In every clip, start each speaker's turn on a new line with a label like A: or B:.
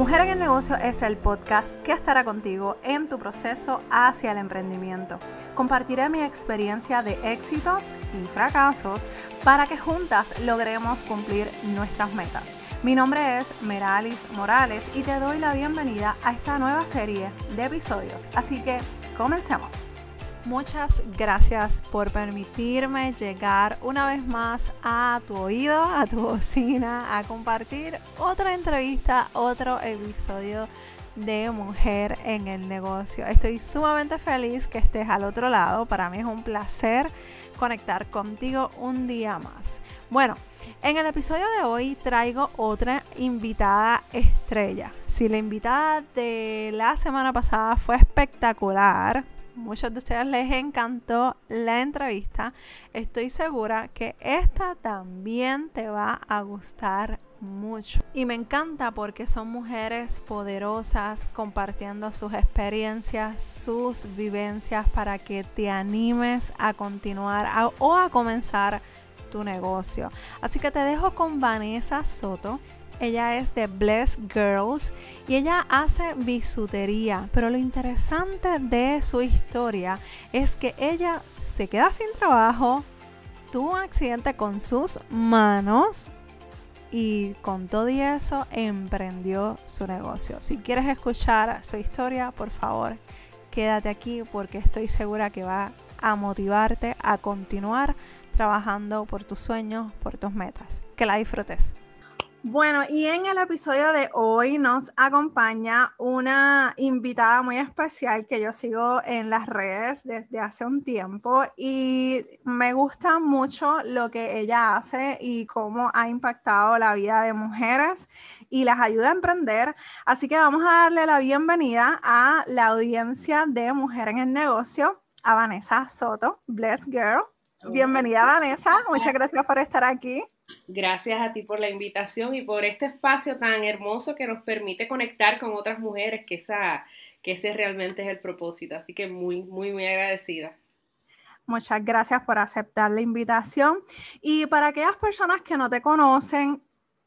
A: Mujer en el Negocio es el podcast que estará contigo en tu proceso hacia el emprendimiento. Compartiré mi experiencia de éxitos y fracasos para que juntas logremos cumplir nuestras metas. Mi nombre es Meralis Morales y te doy la bienvenida a esta nueva serie de episodios. Así que comencemos. Muchas gracias por permitirme llegar una vez más a tu oído, a tu bocina, a compartir otra entrevista, otro episodio de Mujer en el Negocio. Estoy sumamente feliz que estés al otro lado. Para mí es un placer conectar contigo un día más. Bueno, en el episodio de hoy traigo otra invitada estrella. Si la invitada de la semana pasada fue espectacular, muchos de ustedes les encantó la entrevista. Estoy segura que esta también te va a gustar mucho. Y me encanta porque son mujeres poderosas compartiendo sus experiencias, sus vivencias para que te animes a continuar o a comenzar tu negocio. Así que te dejo con Vanessa Soto. Ella es de Bless Girls y ella hace bisutería. Pero lo interesante de su historia es que ella se queda sin trabajo, tuvo un accidente con sus manos y con todo y eso emprendió su negocio. Si quieres escuchar su historia, por favor, quédate aquí porque estoy segura que va a motivarte a continuar trabajando por tus sueños, por tus metas. Que la disfrutes. Bueno, y en el episodio de hoy nos acompaña una invitada muy especial que yo sigo en las redes desde hace un tiempo y me gusta mucho lo que ella hace y cómo ha impactado la vida de mujeres y las ayuda a emprender. Así que vamos a darle la bienvenida a la audiencia de Mujer en el Negocio, a Vanessa Soto, Bless Girl. Bienvenida Vanessa, muchas gracias por estar aquí.
B: Gracias a ti por la invitación y por este espacio tan hermoso que nos permite conectar con otras mujeres, que, esa, que ese realmente es el propósito. Así que muy, muy, muy agradecida.
A: Muchas gracias por aceptar la invitación. Y para aquellas personas que no te conocen,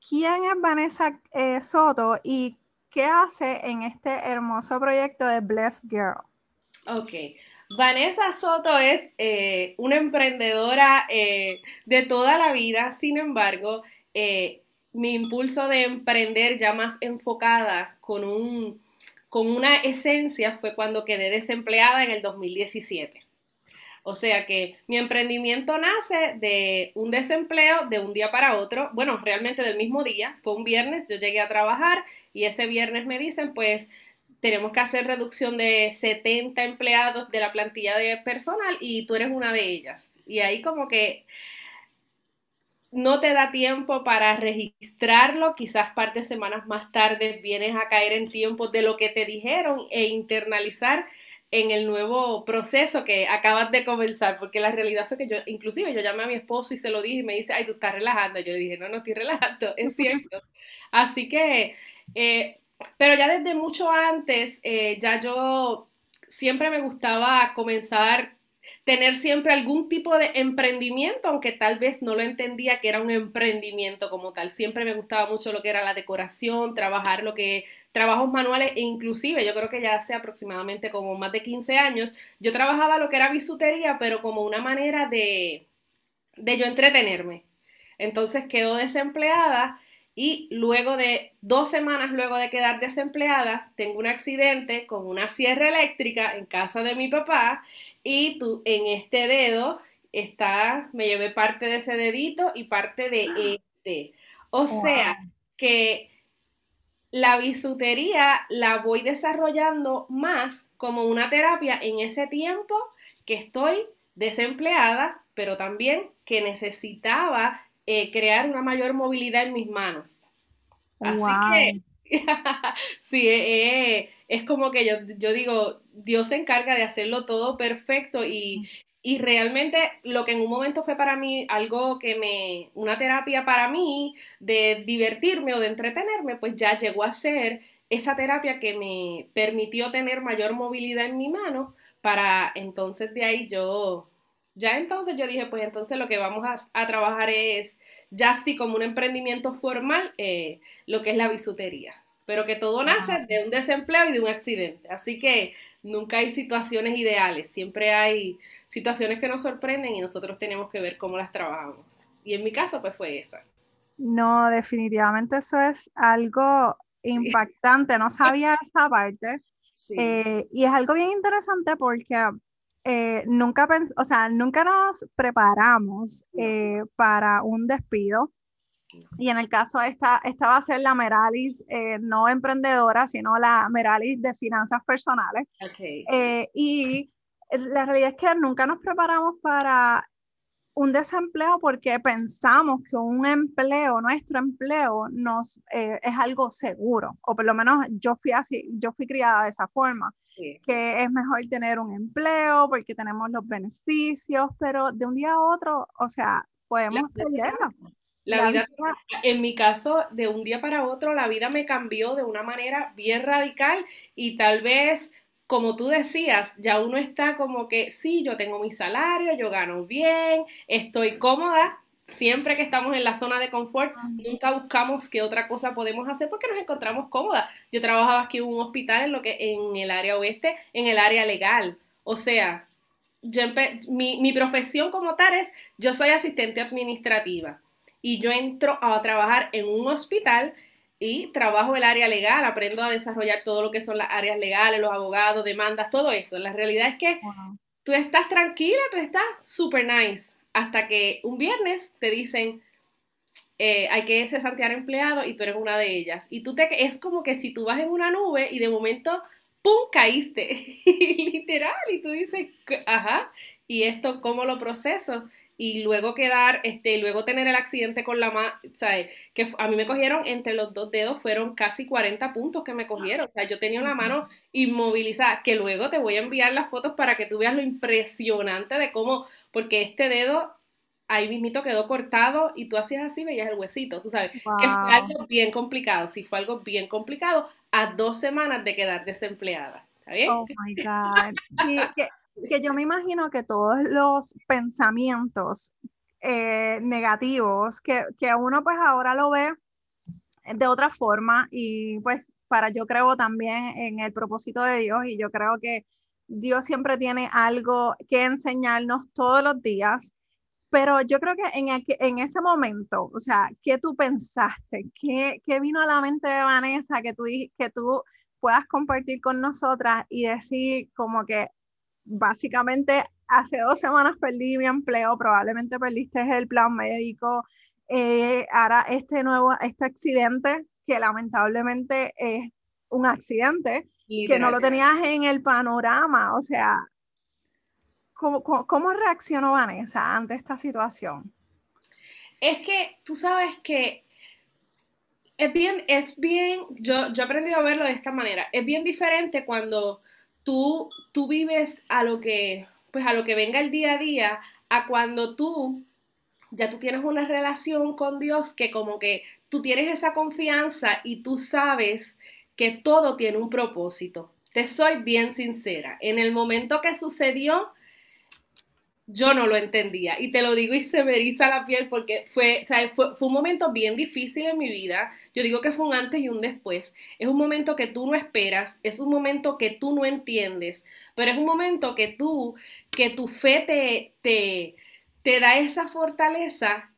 A: ¿quién es Vanessa eh, Soto y qué hace en este hermoso proyecto de Blessed Girl?
B: Ok. Vanessa Soto es eh, una emprendedora eh, de toda la vida, sin embargo, eh, mi impulso de emprender ya más enfocada con, un, con una esencia fue cuando quedé desempleada en el 2017. O sea que mi emprendimiento nace de un desempleo de un día para otro, bueno, realmente del mismo día, fue un viernes, yo llegué a trabajar y ese viernes me dicen, pues tenemos que hacer reducción de 70 empleados de la plantilla de personal y tú eres una de ellas. Y ahí como que no te da tiempo para registrarlo, quizás parte semanas más tarde vienes a caer en tiempo de lo que te dijeron e internalizar en el nuevo proceso que acabas de comenzar, porque la realidad fue que yo, inclusive yo llamé a mi esposo y se lo dije y me dice, ay, tú estás relajando. Yo dije, no, no estoy relajando, es cierto. Así que eh, pero ya desde mucho antes, eh, ya yo siempre me gustaba comenzar, tener siempre algún tipo de emprendimiento, aunque tal vez no lo entendía que era un emprendimiento como tal. Siempre me gustaba mucho lo que era la decoración, trabajar lo que trabajos manuales e inclusive yo creo que ya hace aproximadamente como más de 15 años, yo trabajaba lo que era bisutería, pero como una manera de, de yo entretenerme. Entonces quedo desempleada y luego de dos semanas luego de quedar desempleada, tengo un accidente con una sierra eléctrica en casa de mi papá y tú, en este dedo está, me llevé parte de ese dedito y parte de este. O sea que la bisutería la voy desarrollando más como una terapia en ese tiempo que estoy desempleada, pero también que necesitaba eh, crear una mayor movilidad en mis manos. Así que, sí, eh, eh, es como que yo, yo digo, Dios se encarga de hacerlo todo perfecto y, y realmente lo que en un momento fue para mí algo que me, una terapia para mí de divertirme o de entretenerme, pues ya llegó a ser esa terapia que me permitió tener mayor movilidad en mi mano para entonces de ahí yo ya entonces yo dije, pues entonces lo que vamos a, trabajar es ya así como un emprendimiento formal, eh, lo que es la bisutería. pero que todo nace de un desempleo y de un accidente. Así que nunca hay situaciones ideales, siempre hay situaciones que nos sorprenden y nosotros tenemos que ver cómo las trabajamos. Y en mi caso, pues fue esa.
A: No, definitivamente eso es algo impactante, no sabía esa parte. Eh, y es algo bien interesante porque eh, nunca, o sea, nunca nos preparamos eh, para un despido. Y en el caso esta, esta va a ser la Meralis, no emprendedora, sino la Meralis de finanzas personales. y la realidad es que nunca nos preparamos para un desempleo porque pensamos que un empleo, nuestro empleo, nos, eh, es algo seguro, o por lo menos yo fui así, yo fui criada de esa forma, que es mejor tener un empleo porque tenemos los beneficios, pero de un día a otro, o sea, podemos perderlo.
B: La, vida, en mi caso, de un día para otro, la vida me cambió de una manera bien radical y tal vez como tú decías, ya uno está como que, sí, yo tengo mi salario, yo gano bien, estoy cómoda. Siempre que estamos en la zona de confort, nunca buscamos qué otra cosa podemos hacer porque nos encontramos cómodas. Yo trabajaba aquí en un hospital en lo que en el área oeste, en el área legal. O sea, yo mi, mi profesión como tal es, yo soy asistente administrativa y yo entro a trabajar en un hospital y trabajo el área legal, aprendo a desarrollar todo lo que son las áreas legales, los abogados, demandas, todo eso. La realidad es que tú estás tranquila, tú estás super nice, hasta que un viernes te dicen, eh, hay que cesantear empleados y tú eres una de ellas. Y tú te, es como que si tú vas en una nube y de momento, ¡pum!, caíste, literal, y tú dices, ajá, ¿y esto cómo lo proceso? y luego quedar, este, luego tener el accidente con la mano, ¿sabes? Que a mí me cogieron entre los dos dedos, fueron casi 40 puntos que me cogieron, o sea, yo tenía la mano inmovilizada, que luego te voy a enviar las fotos para que tú veas lo impresionante de cómo, porque este dedo ahí mismito quedó cortado y tú hacías así, veías el huesito, tú sabes, que fue algo bien complicado, sí fue algo bien complicado a dos semanas de quedar desempleada, ¿está bien?
A: Oh my God. Sí, que que yo me imagino que todos los pensamientos eh, negativos, que, que uno pues ahora lo ve de otra forma y pues para yo creo también en el propósito de Dios y yo creo que Dios siempre tiene algo que enseñarnos todos los días, pero yo creo que en, en ese momento, o sea, ¿qué tú pensaste? ¿Qué, ¿Qué, vino a la mente de Vanessa que tú, que tú puedas compartir con nosotras y decir como que básicamente hace dos semanas perdí mi empleo, probablemente perdiste el plan médico, eh, ahora este nuevo, este accidente que lamentablemente es un accidente, que no lo tenías en el panorama, o sea, ¿cómo, cómo, reaccionó Vanessa ante esta situación?
B: Es que tú sabes que es bien, es bien, yo, yo he aprendido a verlo de esta manera, es bien diferente cuando tú, tú vives a lo que, pues a lo que venga el día a día, a cuando tú ya tú tienes una relación con Dios que como que tú tienes esa confianza y tú sabes que todo tiene un propósito. Te soy bien sincera. En el momento que sucedió, yo no lo entendía. Y te lo digo y se me eriza la piel porque fue, fue, fue, un momento bien difícil en mi vida. Yo digo que fue un antes y un después. Es un momento que tú no esperas, es un momento que tú no entiendes, pero es un momento que tú, que tu fe te, te, te da esa fortaleza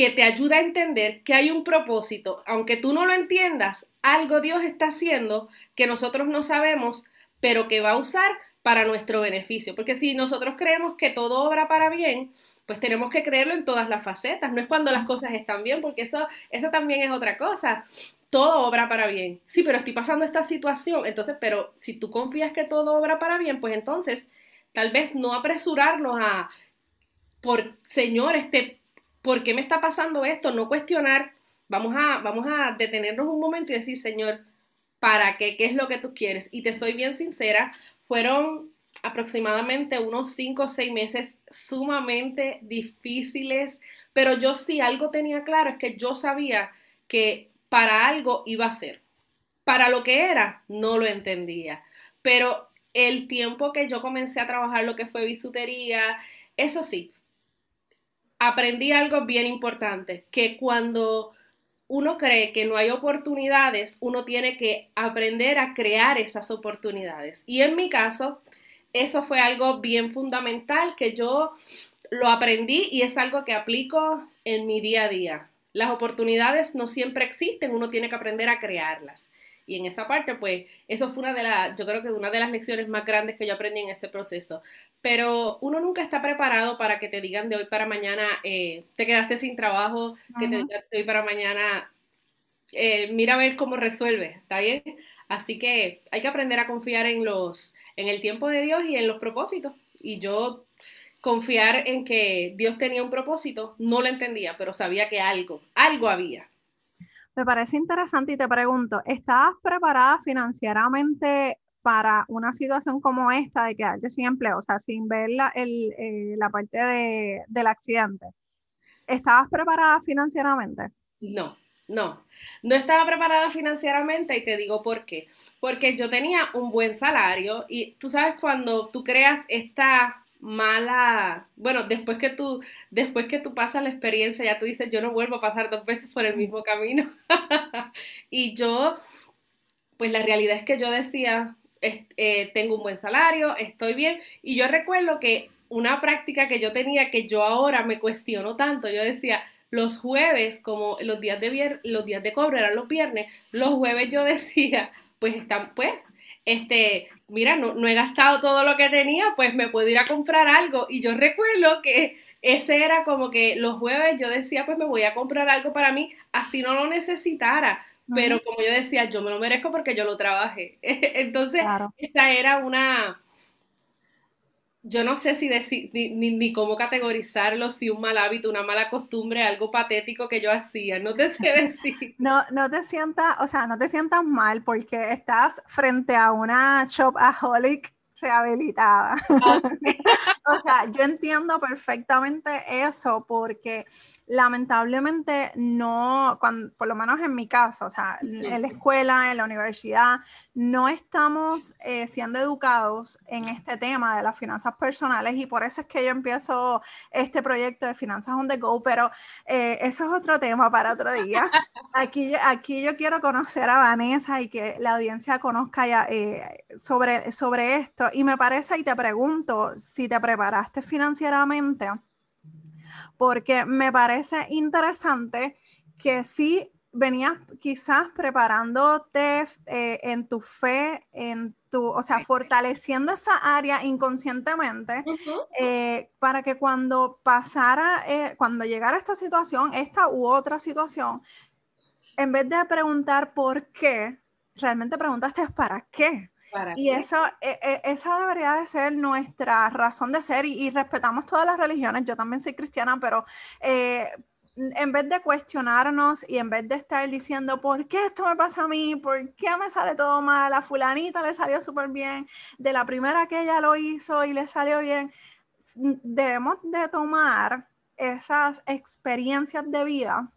B: que te ayuda a entender que hay un propósito. Aunque tú no lo entiendas, algo Dios está haciendo que nosotros no sabemos, pero que va a usar para nuestro beneficio. Porque si nosotros creemos que todo obra para bien, pues tenemos que creerlo en todas las facetas. No es cuando las cosas están bien, porque eso, eso también es otra cosa. Todo obra para bien. Sí, pero estoy pasando esta situación. Entonces, pero si tú confías que todo obra para bien, pues entonces tal vez no apresurarnos a, por, Señor, este, ¿por qué me está pasando esto? No cuestionar. Vamos a, vamos a detenernos un momento y decir, Señor, ¿para qué? ¿Qué es lo que tú quieres? Y te soy bien sincera, fueron aproximadamente unos cinco o seis meses sumamente difíciles, pero yo sí algo tenía claro, es que yo sabía que para algo iba a ser. Para lo que era, no lo entendía. Pero el tiempo que yo comencé a trabajar lo que fue bisutería, eso sí, aprendí algo bien importante, que cuando uno cree que no hay oportunidades, uno tiene que aprender a crear esas oportunidades. Y en mi caso, eso fue algo bien fundamental que yo lo aprendí y es algo que aplico en mi día a día. Las oportunidades no siempre existen, uno tiene que aprender a crearlas. Y en esa parte, pues, eso fue una de las, yo creo que una de las lecciones más grandes que yo aprendí en este proceso. Pero uno nunca está preparado para que te digan de hoy para mañana, eh, te quedaste sin trabajo, que te digan de hoy para mañana, eh, mira a ver cómo resuelve, ¿está bien? Así que hay que aprender a confiar en los, en el tiempo de Dios y en los propósitos. Y yo confiar en que Dios tenía un propósito, no lo entendía, pero sabía que algo, algo había.
A: Me parece interesante y te pregunto, ¿estabas preparada financieramente para una situación como esta de quedarte sin empleo, o sea, sin ver la, el, eh, la parte de, del accidente? ¿Estabas preparada financieramente?
B: No, no, no estaba preparada financieramente y te digo por qué. Porque yo tenía un buen salario y tú sabes cuando tú creas esta mala, bueno, después que tú, después que tú pasas la experiencia, ya tú dices, yo no vuelvo a pasar dos veces por el mismo camino. y yo, pues la realidad es que yo decía, eh, tengo un buen salario, estoy bien. Y yo recuerdo que una práctica que yo tenía que yo ahora me cuestiono tanto, yo decía, los jueves, como los días de los días de cobro eran los viernes, los jueves yo decía, pues están, pues, este, mira, no, no he gastado todo lo que tenía, pues me puedo ir a comprar algo. Y yo recuerdo que ese era como que los jueves yo decía, pues me voy a comprar algo para mí, así no lo necesitara. Pero como yo decía, yo me lo merezco porque yo lo trabajé. Entonces, esa era una, yo no sé si decir, ni, ni, cómo categorizarlo, si un mal hábito, una mala costumbre, algo patético que yo hacía, no te sé decir.
A: No, no te sientas, o sea, no te sientas mal porque estás frente a una shopaholic rehabilitada. Ah, o sea, yo entiendo perfectamente eso porque lamentablemente no, por lo menos en mi caso, o sea, en la escuela, en la universidad, no estamos eh, siendo educados en este tema de las finanzas personales y por eso es que yo empiezo este proyecto de finanzas on the go, pero eh, eso es otro tema para otro día. Aquí, aquí yo quiero conocer a Vanessa y que la audiencia conozca ya, eh, sobre, sobre esto y me parece y te pregunto si te preparaste financieramente porque me parece interesante que si venías quizás preparándote eh, en tu fe, en tu, o sea, fortaleciendo esa área inconscientemente eh, para que cuando pasara, eh, cuando llegara esta situación, esta u otra situación, en vez de preguntar por qué, realmente preguntaste para qué y eso, e, e, esa debería de ser nuestra razón de ser y, respetamos todas las religiones. Yo también soy cristiana, pero eh, en vez de cuestionarnos y en vez de estar diciendo, ¿por qué esto me pasa a mí? ¿Por qué me sale todo mal? A fulanita le salió súper bien. De la primera que ella lo hizo y le salió bien. Debemos de tomar esas experiencias de vida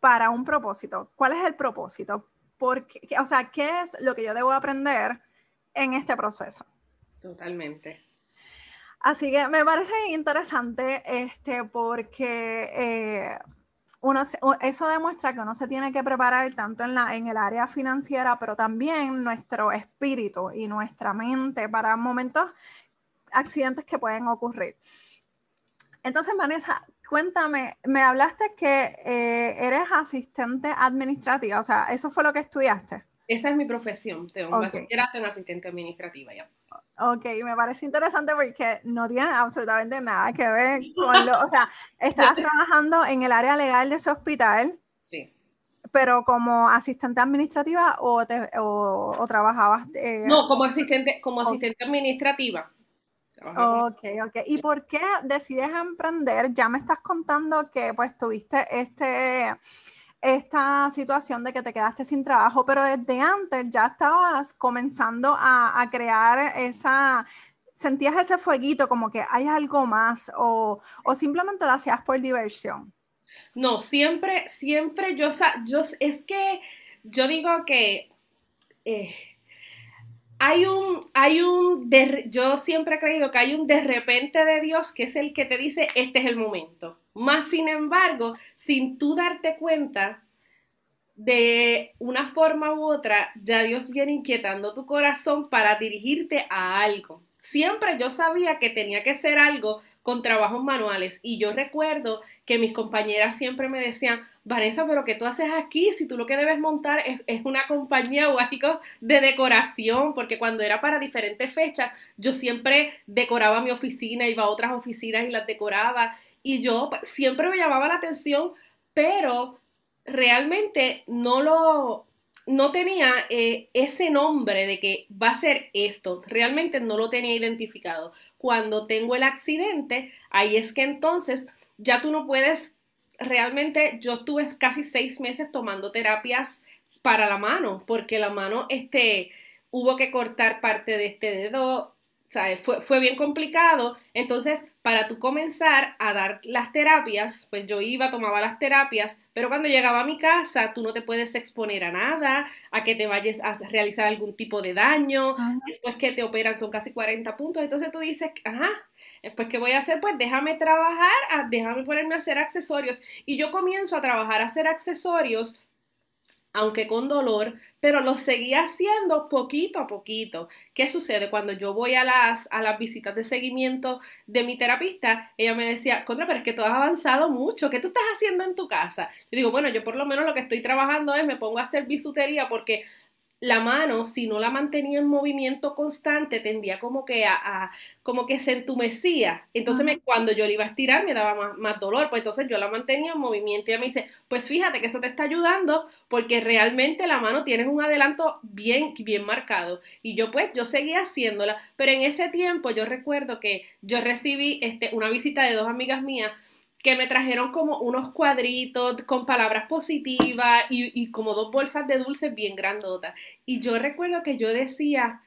A: para un propósito. ¿Cuál es el propósito? O sea, ¿qué es lo que yo debo aprender en este proceso?
B: Totalmente.
A: Así que me parece interesante este, porque eh, uno, eso demuestra que uno se tiene que preparar tanto en, la, en el área financiera, pero también nuestro espíritu y nuestra mente para momentos, accidentes que pueden ocurrir. Entonces, Vanessa, cuéntame, me hablaste que eh, eres asistente administrativa, o sea, ¿eso fue lo que estudiaste?
B: Esa es mi profesión, tengo okay. un asistente administrativa ya.
A: Ok, me parece interesante porque no tiene absolutamente nada que ver con lo, o sea, estás trabajando en el área legal de ese hospital.
B: Sí.
A: Pero como asistente administrativa o, o, trabajabas.
B: Eh, no, como asistente, como asistente administrativa.
A: Ok, ok. ¿Y por qué decides emprender? Ya me estás contando que pues tuviste este, esta situación de que te quedaste sin trabajo, pero desde antes ya estabas comenzando a, crear esa, sentías ese fueguito como que hay algo más o, o simplemente lo hacías por diversión.
B: No, siempre, siempre yo, yo es que yo digo que... Eh, hay un, hay un, yo siempre he creído que hay un de repente de Dios que es el que te dice, este es el momento. Más sin embargo, sin tú darte cuenta, de una forma u otra, ya Dios viene inquietando tu corazón para dirigirte a algo. Siempre yo sabía que tenía que ser algo con trabajos manuales y yo recuerdo que mis compañeras siempre me decían, Vanessa, pero ¿qué tú haces aquí? Si tú lo que debes montar es, una compañía o algo de decoración, porque cuando era para diferentes fechas, yo siempre decoraba mi oficina, iba a otras oficinas y las decoraba y yo siempre me llamaba la atención, pero realmente no lo, no tenía eh, ese nombre de que va a ser esto, realmente no lo tenía identificado. Cuando tengo el accidente, ahí es que entonces ya tú no puedes, realmente yo estuve casi seis meses tomando terapias para la mano, porque la mano, este, hubo que cortar parte de este dedo, fue, fue bien complicado. Entonces, para tú comenzar a dar las terapias, pues yo iba, tomaba las terapias, pero cuando llegaba a mi casa, tú no te puedes exponer a nada, a que te vayas a realizar algún tipo de daño, después que te operan son casi 40 puntos, entonces tú dices, ajá, después ¿qué voy a hacer? Pues déjame trabajar, ah, déjame ponerme a hacer accesorios. Y yo comienzo a trabajar a hacer accesorios aunque con dolor, pero lo seguía haciendo poquito a poquito. ¿Qué sucede? Cuando yo voy a las, a las visitas de seguimiento de mi terapista, ella me decía, Contra, pero es que tú has avanzado mucho, ¿qué tú estás haciendo en tu casa? Yo digo, bueno, yo por lo menos lo que estoy trabajando es me pongo a hacer bisutería porque la mano, si no la mantenía en movimiento constante, tendía como que a, como que se entumecía. Entonces, me, cuando yo le iba a estirar, me daba más, dolor. Pues entonces yo la mantenía en movimiento y ella me dice, pues fíjate que eso te está ayudando porque realmente la mano tienes un adelanto bien, bien marcado. Y yo pues, yo seguía haciéndola. Pero en ese tiempo yo recuerdo que yo recibí este, una visita de dos amigas mías que me trajeron como unos cuadritos con palabras positivas y, como dos bolsas de dulces bien grandotas. Y yo recuerdo que yo decía,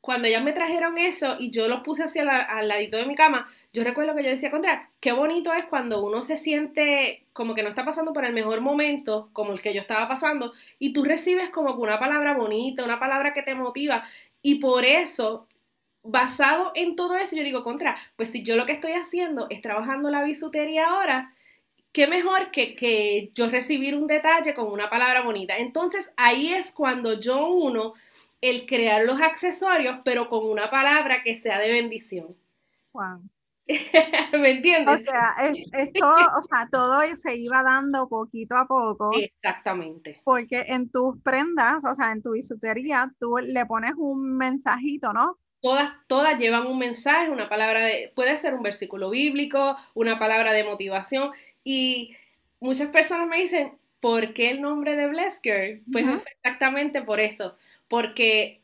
B: cuando ellas me trajeron eso y yo los puse hacia al ladito de mi cama, yo recuerdo que yo decía, contra, qué bonito es cuando uno se siente como que no está pasando por el mejor momento, como el que yo estaba pasando, y tú recibes como una palabra bonita, una palabra que te motiva. Y por eso basado en todo eso, yo digo, contra, pues si yo lo que estoy haciendo es trabajando la bisutería ahora, qué mejor que, que yo recibir un detalle con una palabra bonita. Entonces ahí es cuando yo uno el crear los accesorios, pero con una palabra que sea de bendición.
A: Wow.
B: ¿Me entiendes?
A: O sea, es, todo, o sea, todo se iba dando poquito a poco.
B: Exactamente.
A: Porque en tus prendas, o sea, en tu bisutería, tú le pones un mensajito, ¿no?
B: Todas, todas llevan un mensaje, una palabra de, puede ser un versículo bíblico, una palabra de motivación. Y muchas personas me dicen, ¿por qué el nombre de Blesker? Pues exactamente por eso, porque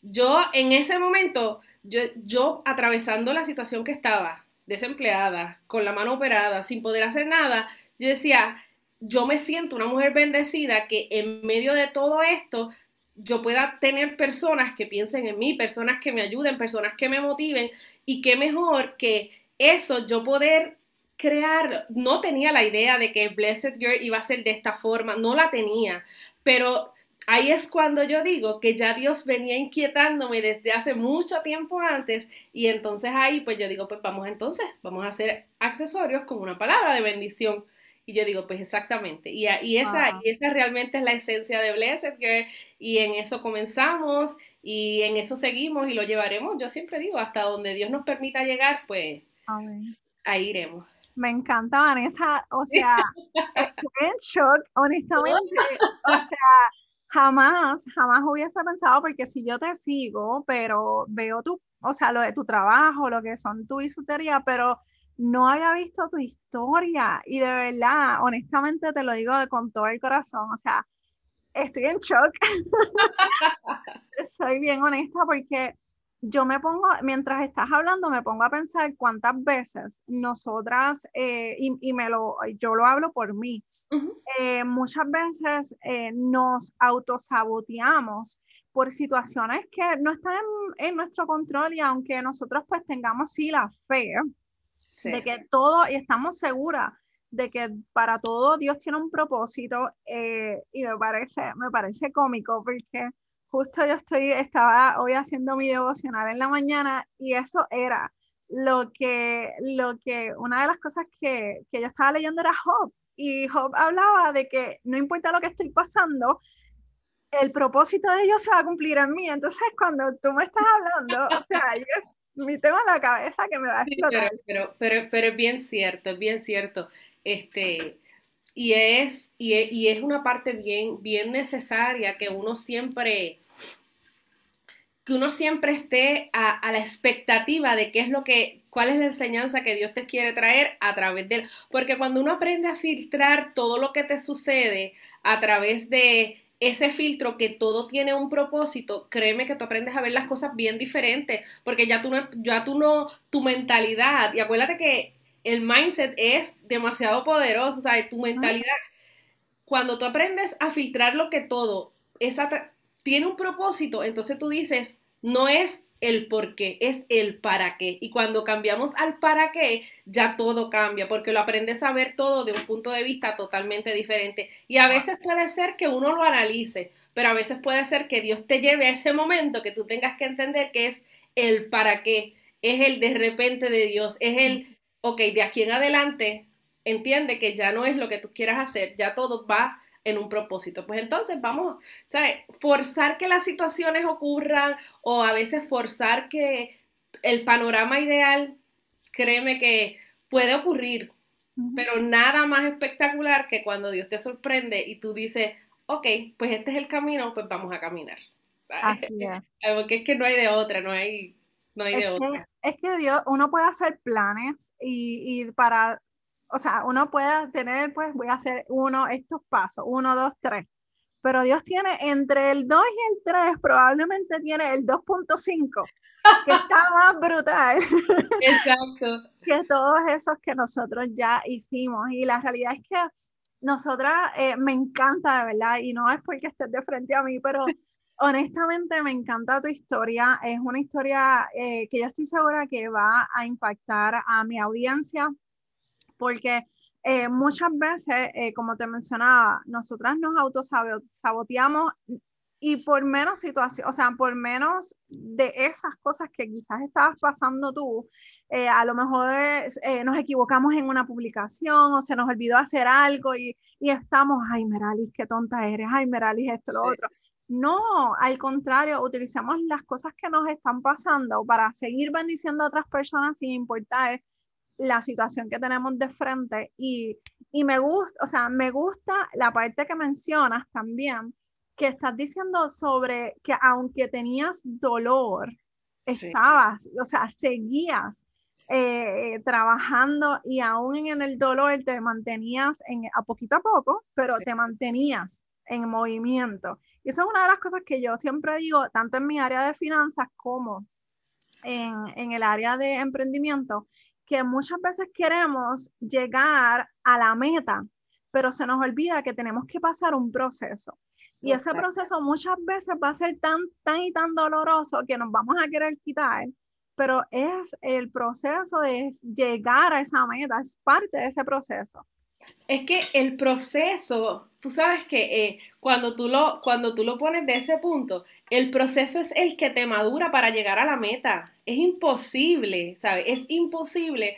B: yo en ese momento, yo, yo atravesando la situación que estaba, desempleada, con la mano operada, sin poder hacer nada, yo decía, yo me siento una mujer bendecida que en medio de todo esto yo pueda tener personas que piensen en mí, personas que me ayuden, personas que me motiven y qué mejor que eso yo poder crear, no tenía la idea de que Blessed Girl iba a ser de esta forma, no la tenía, pero ahí es cuando yo digo que ya Dios venía inquietándome desde hace mucho tiempo antes y entonces ahí pues yo digo pues vamos entonces, vamos a hacer accesorios con una palabra de bendición y yo digo, pues exactamente. Y, y esa, y esa realmente es la esencia de Blessed Girl. Y en eso comenzamos y en eso seguimos y lo llevaremos, yo siempre digo, hasta donde Dios nos permita llegar, pues ahí iremos.
A: Me encanta, Vanessa. O sea, estoy en shock, honestamente. O sea, jamás, jamás hubiese pensado, porque si yo te sigo, pero veo tu, o sea, lo de tu trabajo, lo que son tu bisutería, pero no había visto tu historia. Y de verdad, honestamente te lo digo con todo el corazón, o sea, estoy en shock. Soy bien honesta porque yo me pongo, mientras estás hablando, me pongo a pensar cuántas veces nosotras, eh, y, me lo, yo lo hablo por mí, eh, muchas veces eh, nos autosaboteamos por situaciones que no están en, en, nuestro control y aunque nosotros pues tengamos sí la fe, de que todo, y estamos seguras de que para todo Dios tiene un propósito eh, y me parece, me parece cómico porque justo yo estoy, estaba hoy haciendo mi devocional en la mañana y eso era, lo que, lo que, una de las cosas que, que yo estaba leyendo era Job, y Job hablaba de que no importa lo que estoy pasando, el propósito de Dios se va a cumplir en mí. Entonces, cuando tú me estás hablando, o sea, yo me tengo en la cabeza que me va a explotar.
B: pero, pero, pero, es bien cierto, es bien cierto. Este, y es, y es, y es una parte bien, bien necesaria que uno siempre que uno siempre esté a, a, la expectativa de qué es lo que, cuál es la enseñanza que Dios te quiere traer a través de él. Porque cuando uno aprende a filtrar todo lo que te sucede a través de ese filtro que todo tiene un propósito, créeme que tú aprendes a ver las cosas bien diferentes, porque ya tú no, ya tú no, tu mentalidad, y acuérdate que el mindset es demasiado poderoso, o sea, tu mentalidad, cuando tú aprendes a filtrar lo que todo esa, tiene un propósito, entonces tú dices, no es el por qué, es el para qué. Y cuando cambiamos al para qué, ya todo cambia, porque lo aprendes a ver todo de un punto de vista totalmente diferente. Y a veces puede ser que uno lo analice, pero a veces puede ser que Dios te lleve a ese momento que tú tengas que entender que es el para qué, es el de repente de Dios, es el, ok, de aquí en adelante, entiende que ya no es lo que tú quieras hacer, ya todo va en un propósito. Pues entonces vamos, ¿sabes? Forzar que las situaciones ocurran o a veces forzar que el panorama ideal, créeme que puede ocurrir, pero nada más espectacular que cuando Dios te sorprende y tú dices, ok, pues este es el camino, pues vamos a caminar.
A: Así es.
B: Porque es que no hay de otra, no hay, no hay de otra.
A: Es que Dios, uno puede hacer planes y, y para o sea, uno puede tener, pues voy a hacer uno, estos pasos, uno, dos, tres. Pero Dios tiene entre el 2 y el 3, probablemente tiene el 2.5, que está más brutal.
B: Exacto.
A: que todos esos que nosotros ya hicimos. Y la realidad es que nosotras, eh, me encanta de verdad, y no es porque estés de frente a mí, pero honestamente me encanta tu historia. Es una historia eh, que yo estoy segura que va a impactar a mi audiencia porque eh, muchas veces, eh, como te mencionaba, nosotras nos autosaboteamos y por menos situación, o sea, por menos de esas cosas que quizás estabas pasando tú, eh, a lo mejor nos equivocamos en una publicación o se nos olvidó hacer algo y, y estamos, ay, Meralis, qué tonta eres, ay, Meralis, esto, lo otro. No, al contrario, utilizamos las cosas que nos están pasando para seguir bendiciendo a otras personas sin importar la situación que tenemos de frente y, y me gusta, o sea, me gusta la parte que mencionas también, que estás diciendo sobre que aunque tenías dolor, estabas, o sea, seguías eh, trabajando y aún en el dolor te mantenías en, a poquito a poco, pero te mantenías en movimiento. Y eso es una de las cosas que yo siempre digo, tanto en mi área de finanzas como en, en el área de emprendimiento, que muchas veces queremos llegar a la meta, pero se nos olvida que tenemos que pasar un proceso. Y ese proceso muchas veces va a ser tan, tan y tan doloroso que nos vamos a querer quitar, pero es el proceso de llegar a esa meta, es parte de ese proceso.
B: Es que el proceso, tú sabes que eh, cuando, tú lo, cuando tú lo pones de ese punto, el proceso es el que te madura para llegar a la meta. Es imposible, ¿sabes? Es imposible.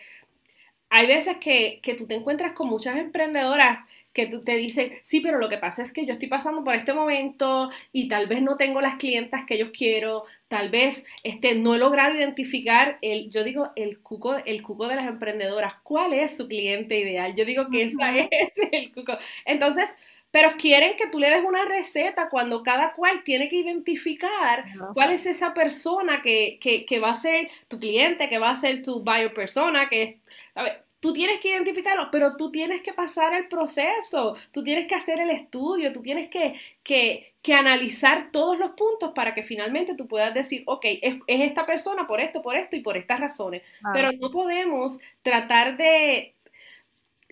B: Hay veces que, que tú te encuentras con muchas emprendedoras que te dicen, sí, pero lo que pasa es que yo estoy pasando por este momento y tal vez no tengo las clientas que yo quiero, tal vez este, no he logrado identificar el, yo digo, el cuco, el cuco de las emprendedoras, ¿cuál es su cliente ideal? Yo digo que esa es el cuco. Entonces, pero quieren que tú le des una receta cuando cada cual tiene que identificar cuál es esa persona que, que, que, va a ser tu cliente, que va a ser tu buyer persona, que es, Tú tienes que identificarlo, pero tú tienes que pasar el proceso, tú tienes que hacer el estudio, tú tienes que, que, que analizar todos los puntos para que finalmente tú puedas decir, ok, es, es esta persona por esto, por esto y por estas razones. Pero no podemos tratar de...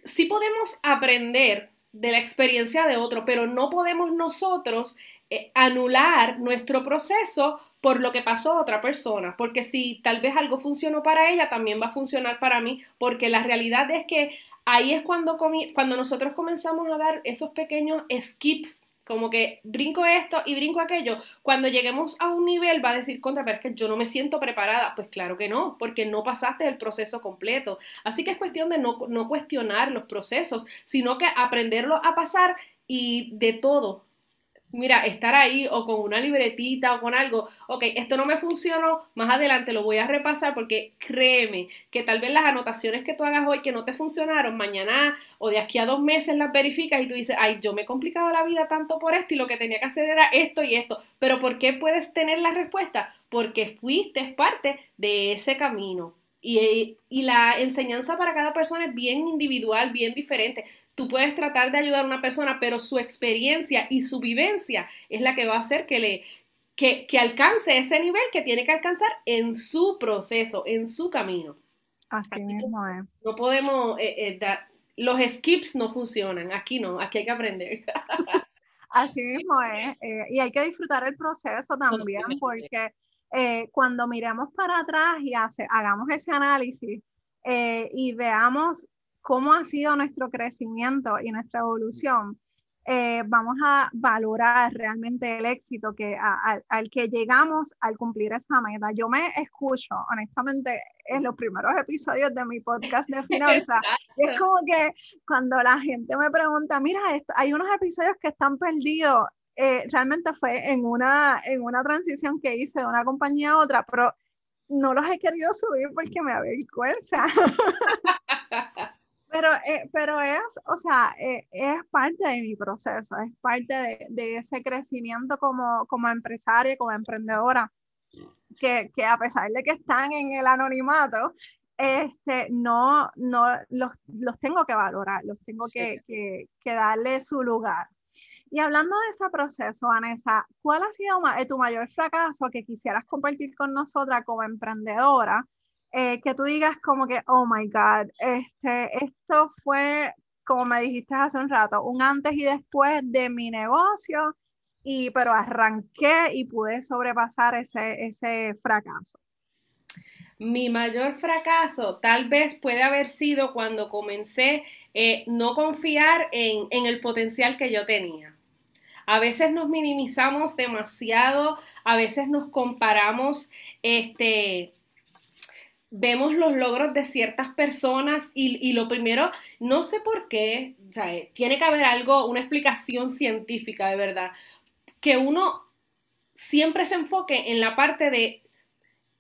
B: Sí podemos aprender de la experiencia de otro, pero no podemos nosotros eh, anular nuestro proceso por lo que pasó a otra persona, porque si tal vez algo funcionó para ella, también va a funcionar para mí, porque la realidad es que ahí es cuando, cuando nosotros comenzamos a dar esos pequeños skips como que brinco esto y brinco aquello. Cuando lleguemos a un nivel va a decir contra, pero es que yo no me siento preparada. Pues claro que no, porque no pasaste el proceso completo. Así que es cuestión de no, no cuestionar los procesos, sino que aprenderlo a pasar y de todo, mira, estar ahí o con una libretita o con algo, ok, esto no me funcionó, más adelante lo voy a repasar porque créeme que tal vez las anotaciones que tú hagas hoy que no te funcionaron, mañana o de aquí a dos meses las verificas y tú dices, ay, yo me he complicado la vida tanto por esto y lo que tenía que hacer era esto y esto, pero ¿por qué puedes tener la respuesta? Porque fuiste parte de ese camino. Y, y, la enseñanza para cada persona es bien individual, bien diferente. Tú puedes tratar de ayudar a una persona, pero su experiencia y su vivencia es la que va a hacer que le que, que alcance ese nivel que tiene que alcanzar en su proceso, en su camino.
A: Así mismo es.
B: No podemos, eh, eh, los skips no funcionan, aquí no, aquí hay que aprender.
A: Así mismo es, eh, y hay que disfrutar el proceso también, porque eh, cuando miremos para atrás y hagamos ese análisis eh, y veamos cómo ha sido nuestro crecimiento y nuestra evolución, eh, vamos a valorar realmente el éxito que, al que llegamos al cumplir esa meta. Yo me escucho, honestamente, en los primeros episodios de mi podcast de finanzas, es como que cuando la gente me pregunta, mira, hay unos episodios que están perdidos eh, realmente fue en una, en una transición que hice de una compañía a otra, pero no los he querido subir porque me avergüenza. pero, eh, pero es, o sea, eh, es parte de mi proceso, es parte de, de, ese crecimiento como, como empresaria, como emprendedora, que, que a pesar de que están en el anonimato, este, no, no los, los tengo que valorar, los tengo que, que, que darle su lugar. Y hablando de ese proceso, Vanessa, ¿cuál ha sido eh, tu mayor fracaso que quisieras compartir con nosotras como emprendedora? Eh, que tú digas como que, oh my God, este, esto fue, como me dijiste hace un rato, un antes y después de mi negocio, y, pero arranqué y pude sobrepasar ese, ese fracaso.
B: Mi mayor fracaso tal vez puede haber sido cuando comencé eh, no confiar en, en el potencial que yo tenía. A veces nos minimizamos demasiado, a veces nos comparamos, este, vemos los logros de ciertas personas y, lo primero, no sé por qué, tiene que haber algo, una explicación científica de verdad, que uno siempre se enfoque en la parte de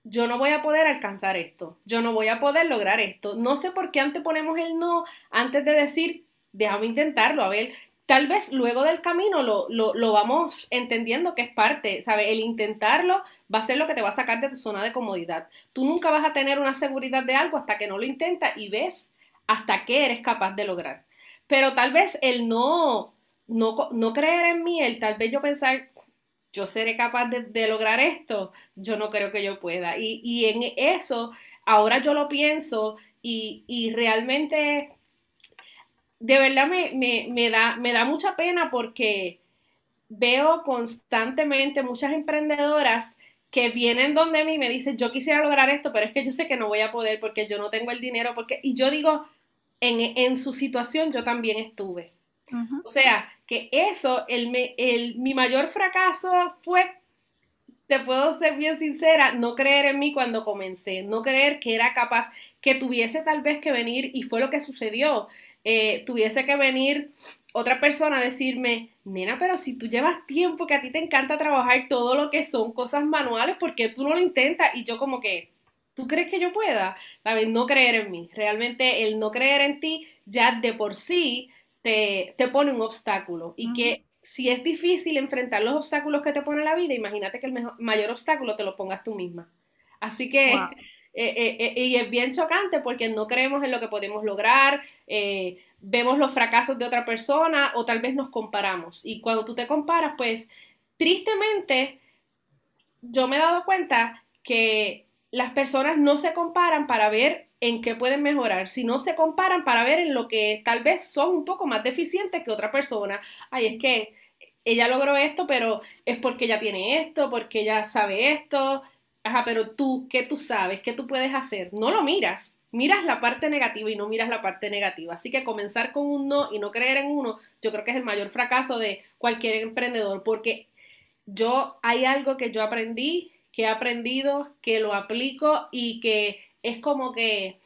B: yo no voy a poder alcanzar esto, yo no voy a poder lograr esto. No sé por qué antes ponemos el no antes de decir, déjame intentarlo, a ver, tal vez luego del camino lo, lo, vamos entendiendo que es parte, ¿sabes? El intentarlo va a ser lo que te va a sacar de tu zona de comodidad. Tú nunca vas a tener una seguridad de algo hasta que no lo intentas y ves hasta qué eres capaz de lograr. Pero tal vez el no, no, no creer en mí, el tal vez yo pensar, yo seré capaz de, lograr esto, yo no creo que yo pueda. Y, y en eso, ahora yo lo pienso y, y realmente de verdad me, da, me da mucha pena porque veo constantemente muchas emprendedoras que vienen donde mí y me dicen, yo quisiera lograr esto, pero es que yo sé que no voy a poder porque yo no tengo el dinero, porque, y yo digo, en, su situación yo también estuve. O sea, que eso, el, el, mi mayor fracaso fue, te puedo ser bien sincera, no creer en mí cuando comencé, no creer que era capaz, que tuviese tal vez que venir, y fue lo que sucedió. Eh, tuviese que venir otra persona a decirme, nena, pero si tú llevas tiempo que a ti te encanta trabajar todo lo que son cosas manuales, ¿por qué tú no lo intentas? Y yo como que, ¿tú crees que yo pueda? ¿Sabes? No creer en mí. Realmente el no creer en ti ya de por sí te, te pone un obstáculo. Y que si es difícil enfrentar los obstáculos que te pone la vida, imagínate que el mayor obstáculo te lo pongas tú misma. Así que... eh, eh, y es bien chocante porque no creemos en lo que podemos lograr, vemos los fracasos de otra persona o tal vez nos comparamos. Y cuando tú te comparas, pues tristemente yo me he dado cuenta que las personas no se comparan para ver en qué pueden mejorar, sino se comparan para ver en lo que tal vez son un poco más deficientes que otra persona. Ay, es que ella logró esto, pero es porque ella tiene esto, porque ella sabe esto, ajá, pero tú, ¿qué tú sabes? ¿Qué tú puedes hacer? No lo miras, miras la parte negativa y no miras la parte negativa. Así que comenzar con un no y no creer en uno, yo creo que es el mayor fracaso de cualquier emprendedor, porque yo hay algo que yo aprendí, que he aprendido, que lo aplico y que es como que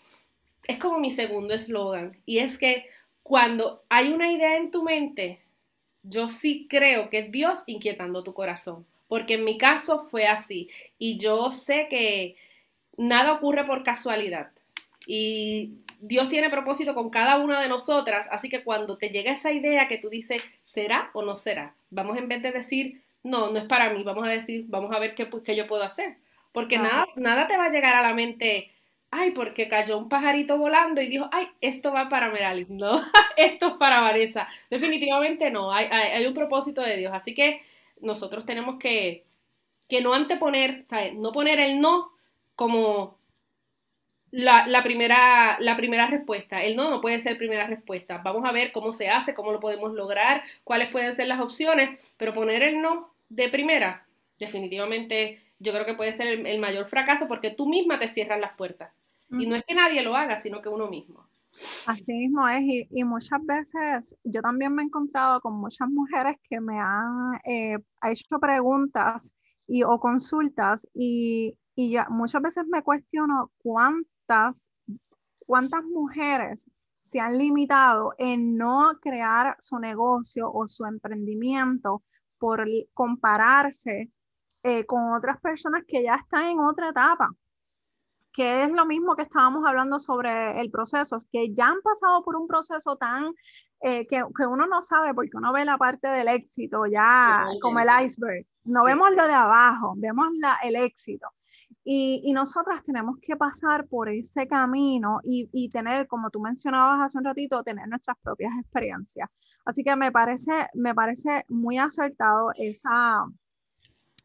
B: es como mi segundo eslogan y es que cuando hay una idea en tu mente, yo sí creo que es Dios inquietando tu corazón, porque en mi caso fue así y yo sé que nada ocurre por casualidad y Dios tiene propósito con cada una de nosotras, así que cuando te llega esa idea que tú dices, ¿será o no será? Vamos en vez de decir, no, no es para mí, vamos a decir, vamos a ver qué, qué yo puedo hacer, porque nada, nada te va a llegar a la mente, ay, porque cayó un pajarito volando y dijo, ay, esto va para Meralyn, no, esto es para Vanessa. Definitivamente no, hay, hay, un propósito de Dios. Así que nosotros tenemos que, que no anteponer, ¿sabes? no poner el no como la, la, primera, la primera respuesta. El no no puede ser primera respuesta. Vamos a ver cómo se hace, cómo lo podemos lograr, cuáles pueden ser las opciones, pero poner el no de primera, definitivamente yo creo que puede ser el mayor fracaso porque tú misma te cierras las puertas. Y no es que nadie lo haga, sino que uno mismo.
A: Así mismo es, y, muchas veces yo también me he encontrado con muchas mujeres que me han eh, hecho preguntas y, o consultas y, y ya muchas veces me cuestiono cuántas, cuántas mujeres se han limitado en no crear su negocio o su emprendimiento por compararse eh, con otras personas que ya están en otra etapa que es lo mismo que estábamos hablando sobre el proceso, que ya han pasado por un proceso tan eh, que, que, uno no sabe porque uno ve la parte del éxito ya como el iceberg, no vemos lo de abajo, vemos la, el éxito. Y, y, nosotras tenemos que pasar por ese camino y, y, tener, como tú mencionabas hace un ratito, tener nuestras propias experiencias. Así que me parece, me parece muy acertado esa,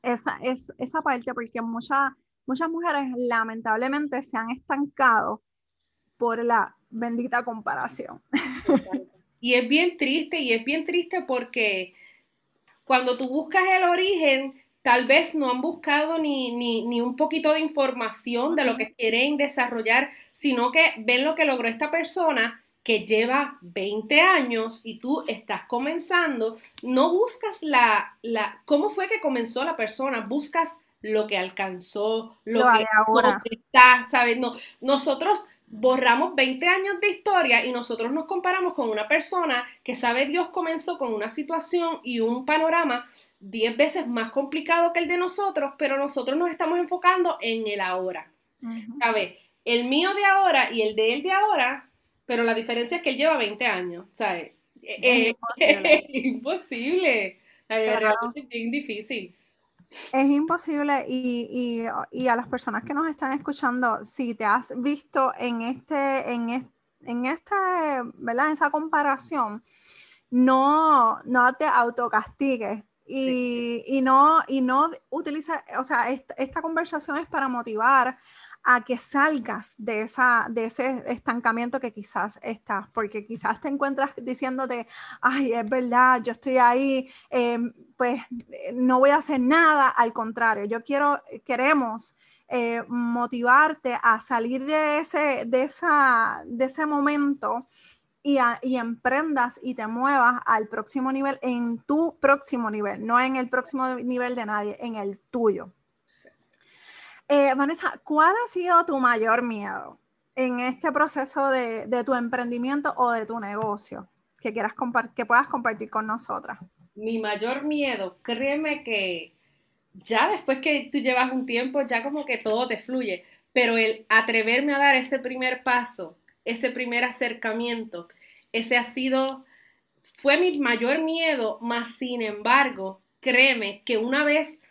A: esa, es, esa parte porque muchas muchas mujeres lamentablemente se han estancado por la bendita comparación.
B: Y es bien triste, y es bien triste porque cuando tú buscas el origen, tal vez no han buscado ni, ni, un poquito de información de lo que quieren desarrollar, sino que ven lo que logró esta persona que lleva 20 años y tú estás comenzando, no buscas la, la, cómo fue que comenzó la persona, buscas lo que alcanzó, lo, que, ahora. está, ¿sabes? No, nosotros borramos 20 años de historia y nosotros nos comparamos con una persona que sabe Dios comenzó con una situación y un panorama 10 veces más complicado que el de nosotros, pero nosotros nos estamos enfocando en el ahora. ¿Sabes? El mío de ahora y el de él de ahora, pero la diferencia es que él lleva 20 años, ¿sabes? Es, imposible. Es bien difícil.
A: Es imposible y, a las personas que nos están escuchando, si te has visto en este, en en este, ¿verdad? esa comparación, no, no te autocastigues y, y, no, y no utiliza, o sea, esta, conversación es para motivar a que salgas de, esa, de ese estancamiento que quizás estás, porque quizás te encuentras diciéndote, ay, es verdad, yo estoy ahí, em, pues no voy a hacer nada, al contrario, yo quiero, queremos eh, motivarte a salir de ese, de esa, de ese momento y, y, emprendas y te muevas al próximo nivel, en tu próximo nivel, no en el próximo nivel de nadie, en el tuyo. Eh, Vanessa, ¿cuál ha sido tu mayor miedo en este proceso de, tu emprendimiento o de tu negocio que, quieras que puedas compartir con nosotras?
B: Mi mayor miedo, créeme que ya después que tú llevas un tiempo, ya como que todo te fluye, pero el atreverme a dar ese primer paso, ese primer acercamiento, ese ha sido, fue mi mayor miedo, más sin embargo, créeme que una vez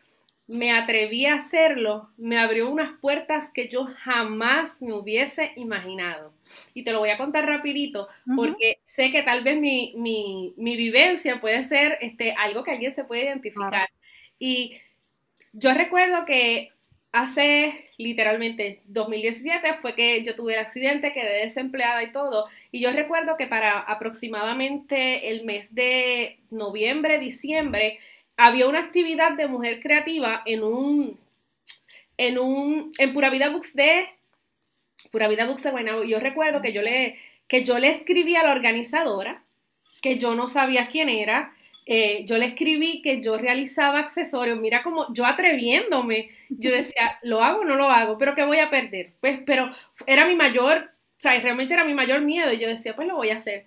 B: me atreví a hacerlo, me abrió unas puertas que yo jamás me hubiese imaginado. Y te lo voy a contar rapidito porque sé que tal vez mi, vivencia puede ser este, algo que alguien se puede identificar. Y yo recuerdo que hace literalmente 2017 fue que yo tuve el accidente, quedé desempleada y todo. Y yo recuerdo que para aproximadamente el mes de noviembre, diciembre, había una actividad de mujer creativa en un en un, en Pura Vida Books de, Pura Vida Books de Guaynabo, yo recuerdo que yo le, que yo le escribí a la organizadora, que yo no sabía quién era, eh, yo le escribí que yo realizaba accesorios, mira como yo atreviéndome, yo decía, ¿lo hago o no lo hago? ¿Pero qué voy a perder? Pues, pero era mi mayor, o sea, realmente era mi mayor miedo y yo decía, pues lo voy a hacer.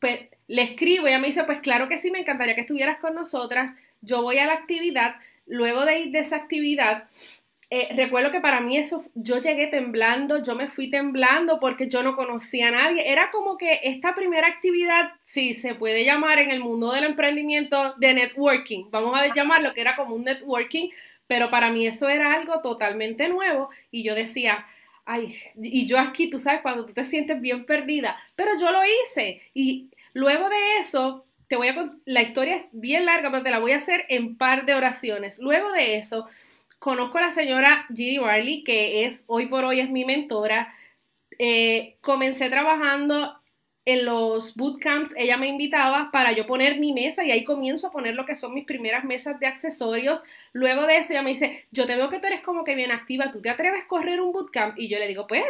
B: Pues le escribo, ella me dice, pues claro que sí, me encantaría que estuvieras con nosotras, yo voy a la actividad, luego de ir de esa actividad, eh, recuerdo que para mí eso, yo llegué temblando, yo me fui temblando porque yo no conocía a nadie. Era como que esta primera actividad, si se puede llamar en el mundo del emprendimiento de networking, vamos a llamarlo que era como un networking, pero para mí eso era algo totalmente nuevo y yo decía, ay, y yo aquí, tú sabes, cuando tú te sientes bien perdida, pero yo lo hice y luego de eso, te voy a la historia es bien larga, pero te la voy a hacer en par de oraciones. Luego de eso, Conozco a la señora Ginny Barley, que es hoy por hoy es mi mentora. Eh, comencé trabajando en los bootcamps, ella me invitaba para yo poner mi mesa y ahí comienzo a poner lo que son mis primeras mesas de accesorios. Luego de eso ella me dice, yo te veo que tú eres como que bien activa, ¿tú te atreves a correr un bootcamp? Y yo le digo, pues,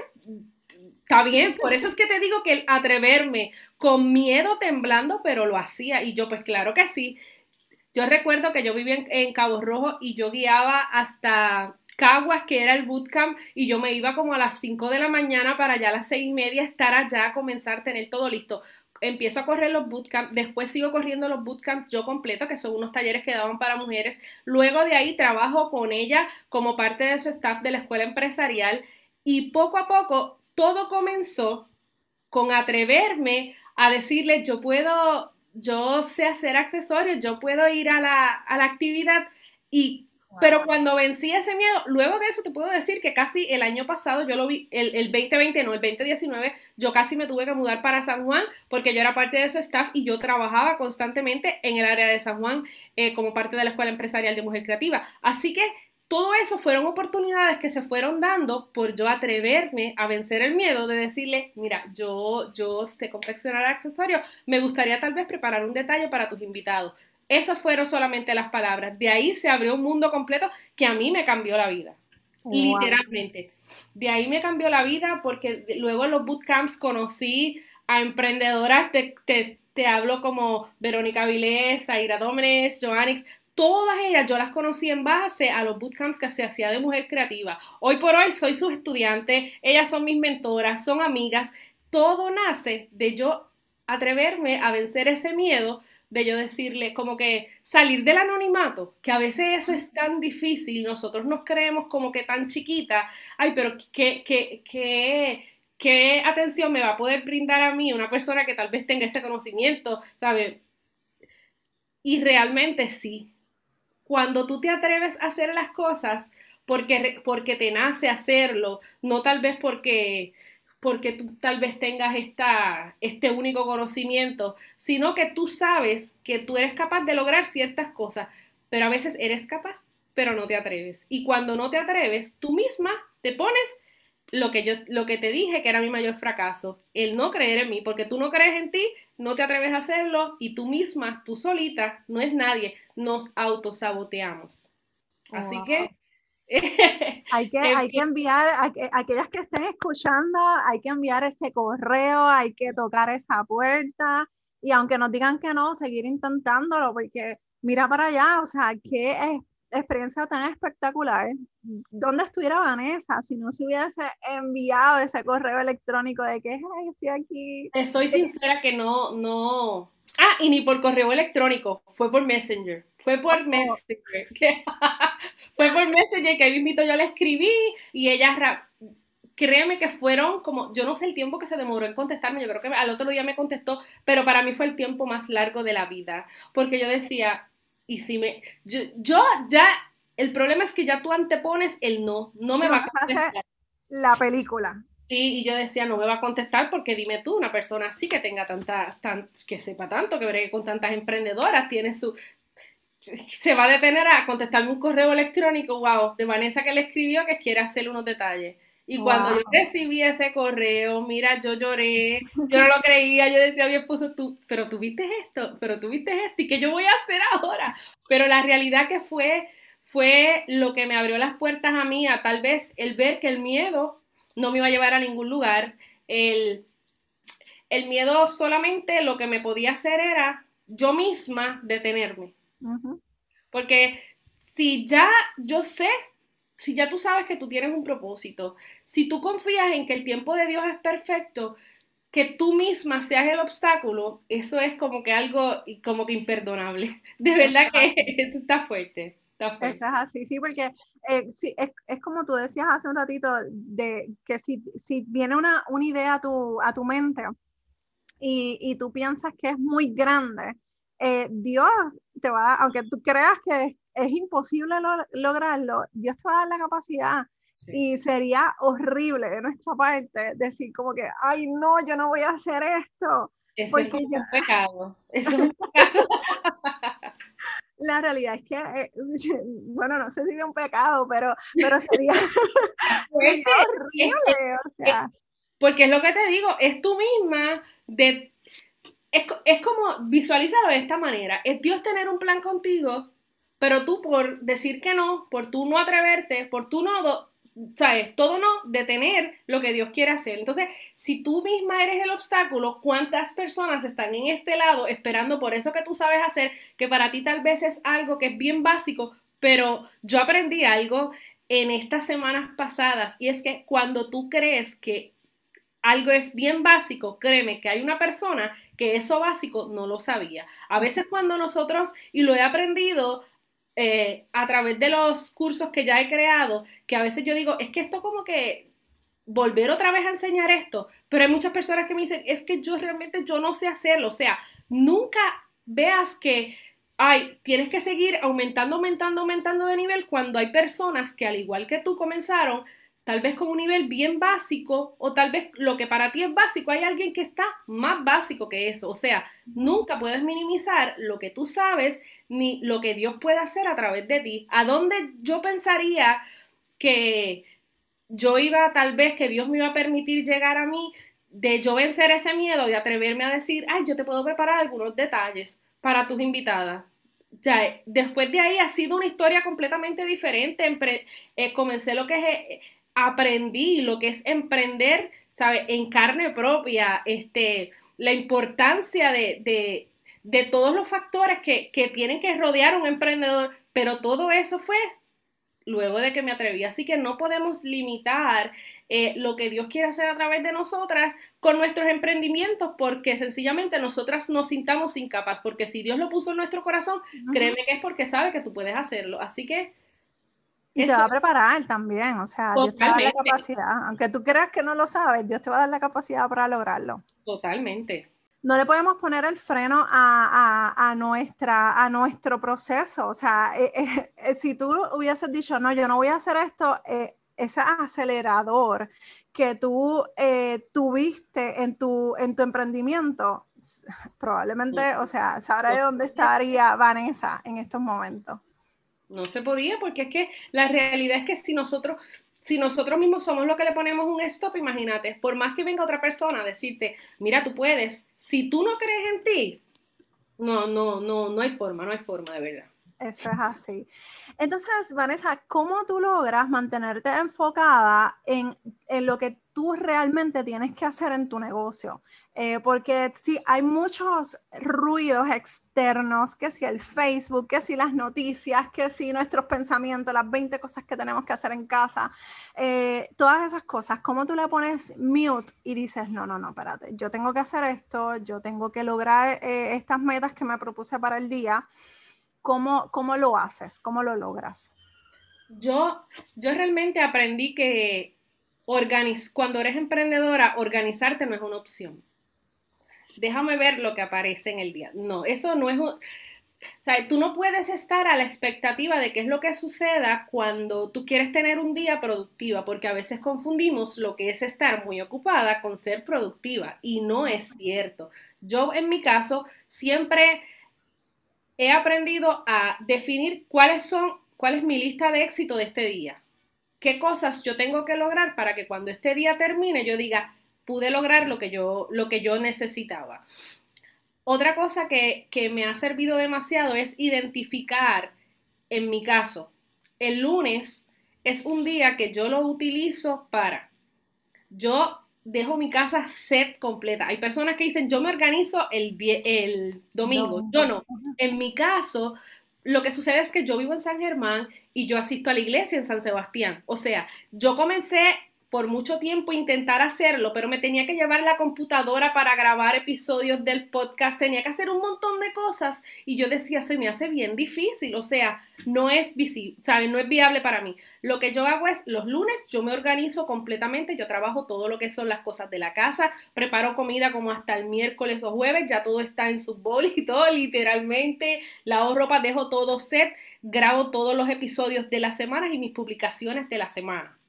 B: está bien, por eso es que te digo que el atreverme con miedo temblando, pero lo hacía y yo pues claro que sí. Yo recuerdo que yo vivía en, Cabo Rojo y yo guiaba hasta Caguas, que era el bootcamp, y yo me iba como a las 5 de la mañana para ya a las 6 y media estar allá, comenzar a tener todo listo. Empiezo a correr los bootcamps, después sigo corriendo los bootcamps yo completo, que son unos talleres que daban para mujeres. Luego de ahí trabajo con ella como parte de su staff de la escuela empresarial y poco a poco todo comenzó con atreverme a decirle, yo puedo yo sé hacer accesorios, yo puedo ir a la, actividad y Pero cuando vencí ese miedo, luego de eso te puedo decir que casi el año pasado, yo lo vi, el, el 2020, no, el 2019, yo casi me tuve que mudar para San Juan porque yo era parte de su staff y yo trabajaba constantemente en el área de San Juan eh, como parte de la Escuela Empresarial de Mujer Creativa. Así que todo eso fueron oportunidades que se fueron dando por yo atreverme a vencer el miedo de decirle, mira, yo, yo sé confeccionar accesorios, me gustaría tal vez preparar un detalle para tus invitados. Esas fueron solamente las palabras. De ahí se abrió un mundo completo que a mí me cambió la vida. Literalmente. De ahí me cambió la vida porque luego en los bootcamps conocí a emprendedoras, te, te, hablo como Verónica Vilés, Aira Dómenes, Joannix, todas ellas yo las conocí en base a los bootcamps que se hacía de mujer creativa. Hoy por hoy soy su estudiante, ellas son mis mentoras, son amigas. Todo nace de yo atreverme a vencer ese miedo de yo decirle como que salir del anonimato, que a veces eso es tan difícil, nosotros nos creemos como que tan chiquita, ay, pero qué, qué, qué, qué atención me va a poder brindar a mí una persona que tal vez tenga ese conocimiento, ¿sabe? Y realmente sí, cuando tú te atreves a hacer las cosas porque, porque te nace hacerlo, no tal vez porque, porque tú tal vez tengas esta, este único conocimiento, sino que tú sabes que tú eres capaz de lograr ciertas cosas, pero a veces eres capaz, pero no te atreves. Y cuando no te atreves, tú misma te pones lo que yo lo que te dije que era mi mayor fracaso, el no creer en mí, porque tú no crees en ti, no te atreves a hacerlo y tú misma, tú solita, no es nadie, nos autosaboteamos. Así que
A: hay que, hay que enviar, a, aquellas que estén escuchando, hay que enviar ese correo, hay que tocar esa puerta y aunque nos digan que no, seguir intentándolo porque mira para allá, o sea, qué es experiencia tan espectacular. ¿Dónde estuviera Vanessa si no se hubiese enviado ese correo electrónico de que Ay, estoy aquí?
B: Soy sincera que no, no. Ah, y ni por correo electrónico, fue por Messenger. Fue por oh. Messenger. fue por Messenger que ahí mismo yo le escribí y ella créeme que fueron como, yo no sé el tiempo que se demoró en contestarme, yo creo que al otro día me contestó, pero para mí fue el tiempo más largo de la vida, porque yo decía, y si me, yo, yo ya, el problema es que ya tú antepones el no, no me va a contestar.
A: La película.
B: Sí, y yo decía, no me va a contestar porque dime tú, una persona así que tenga tanta, tan, que sepa tanto, que bregue con tantas emprendedoras, tiene su, se va a detener a contestarme un correo electrónico, wow, de Vanessa que le escribió que quiere hacerle unos detalles. Y cuando yo recibí ese correo, mira, yo lloré, yo no lo creía, yo decía mi esposo, tú, pero tú viste esto, pero tú viste esto, ¿y qué yo voy a hacer ahora? Pero la realidad que fue, fue lo que me abrió las puertas a mí, a tal vez el ver que el miedo no me iba a llevar a ningún lugar, el, el miedo solamente lo que me podía hacer era yo misma detenerme. Porque si ya yo sé, si ya tú sabes que tú tienes un propósito, si tú confías en que el tiempo de Dios es perfecto, que tú misma seas el obstáculo, eso es como que algo como que imperdonable. De verdad que eso está fuerte.
A: Eso es así, sí, porque eh, sí, es, es, como tú decías hace un ratito, de que si, si viene una, una idea a tu, a tu mente y, y tú piensas que es muy grande, eh, Dios te va, aunque tú creas que es, es imposible lograrlo, Dios te va a dar la capacidad y sería horrible de nuestra parte decir como que, ay, no, yo no voy a hacer esto.
B: Eso es como un pecado. Eso es un pecado.
A: La realidad es que, eh, bueno, no sé si es un pecado, pero, pero sería, horrible. o sea.
B: Porque es lo que te digo, es tú misma de es, es, como, visualízalo de esta manera, es Dios tener un plan contigo, pero tú por decir que no, por tú no atreverte, por tú no ¿sabes? Todo no detener lo que Dios quiere hacer. Entonces, si tú misma eres el obstáculo, ¿cuántas personas están en este lado esperando por eso que tú sabes hacer, que para ti tal vez es algo que es bien básico, pero yo aprendí algo en estas semanas pasadas y es que cuando tú crees que algo es bien básico, créeme que hay una persona que eso básico no lo sabía. A veces cuando nosotros, y lo he aprendido eh, a través de los cursos que ya he creado, que a veces yo digo, es que esto como que volver otra vez a enseñar esto, pero hay muchas personas que me dicen, es que yo realmente yo no sé hacerlo, o sea, nunca veas que, ay, tienes que seguir aumentando, aumentando, aumentando de nivel cuando hay personas que al igual que tú comenzaron, tal vez con un nivel bien básico o tal vez lo que para ti es básico, hay alguien que está más básico que eso. O sea, nunca puedes minimizar lo que tú sabes ni lo que Dios puede hacer a través de ti. ¿A dónde yo pensaría que yo iba, tal vez que Dios me iba a permitir llegar a mí de yo vencer ese miedo y atreverme a decir, ay, yo te puedo preparar algunos detalles para tus invitadas? Ya, después de ahí ha sido una historia completamente diferente. Eh, comencé lo que es eh, aprendí lo que es emprender, ¿sabes? En carne propia, este, la importancia de, de, todos los factores que, que, tienen que rodear un emprendedor, pero todo eso fue luego de que me atreví. Así que no podemos limitar eh, lo que Dios quiere hacer a través de nosotras con nuestros emprendimientos porque sencillamente nosotras nos sintamos incapaz, porque si Dios lo puso en nuestro corazón, créeme que es porque sabe que tú puedes hacerlo. Así que
A: y te va a preparar también, o sea, Dios te va a dar la capacidad. Aunque tú creas que no lo sabes, Dios te va a dar la capacidad para lograrlo.
B: Totalmente.
A: No le podemos poner el freno a, a, a nuestra, a nuestro proceso. O sea, eh, eh, eh, si tú hubieses dicho, no, yo no voy a hacer esto, ese acelerador que tú tuviste en tu, en tu emprendimiento, probablemente, o sea, sabrá de dónde estaría Vanessa en estos momentos.
B: No se podía porque es que la realidad es que si nosotros, si nosotros mismos somos los que le ponemos un stop, imagínate, por más que venga otra persona a decirte, mira, tú puedes, si tú no crees en ti, no, no, no, no hay forma, no hay forma de verdad.
A: Eso es así. Entonces, Vanessa, ¿cómo tú logras mantenerte enfocada en, en lo que tú realmente tienes que hacer en tu negocio? Eh, porque sí, hay muchos ruidos externos, que si el Facebook, que si las noticias, que si nuestros pensamientos, las 20 cosas que tenemos que hacer en casa, eh, todas esas cosas, ¿cómo tú le pones mute y dices, no, no, no, espérate, yo tengo que hacer esto, yo tengo que lograr eh, estas metas que me propuse para el día? ¿Cómo, cómo lo haces? ¿Cómo lo logras?
B: Yo, yo realmente aprendí que cuando eres emprendedora, organizarte no es una opción déjame ver lo que aparece en el día. No, eso no es un... O sea, tú no puedes estar a la expectativa de qué es lo que suceda cuando tú quieres tener un día productiva, porque a veces confundimos lo que es estar muy ocupada con ser productiva y no es cierto. Yo en mi caso siempre he aprendido a definir cuáles son, cuál es mi lista de éxito de este día. ¿Qué cosas yo tengo que lograr para que cuando este día termine yo diga, pude lograr lo que yo, lo que yo necesitaba. Otra cosa que, que me ha servido demasiado es identificar, en mi caso, el lunes es un día que yo lo utilizo para, yo dejo mi casa set completa. Hay personas que dicen, yo me organizo el, el domingo. Yo no. En mi caso, lo que sucede es que yo vivo en San Germán y yo asisto a la iglesia en San Sebastián. O sea, yo comencé por mucho tiempo intentar hacerlo, pero me tenía que llevar la computadora para grabar episodios del podcast, tenía que hacer un montón de cosas y yo decía, se me hace bien difícil, o sea, no es ¿sabes? No es viable para mí. Lo que yo hago es los lunes yo me organizo completamente, yo trabajo todo lo que son las cosas de la casa, preparo comida como hasta el miércoles o jueves, ya todo está en su bol y todo, literalmente, lavo ropa, dejo todo set, grabo todos los episodios de las semanas y mis publicaciones de la semana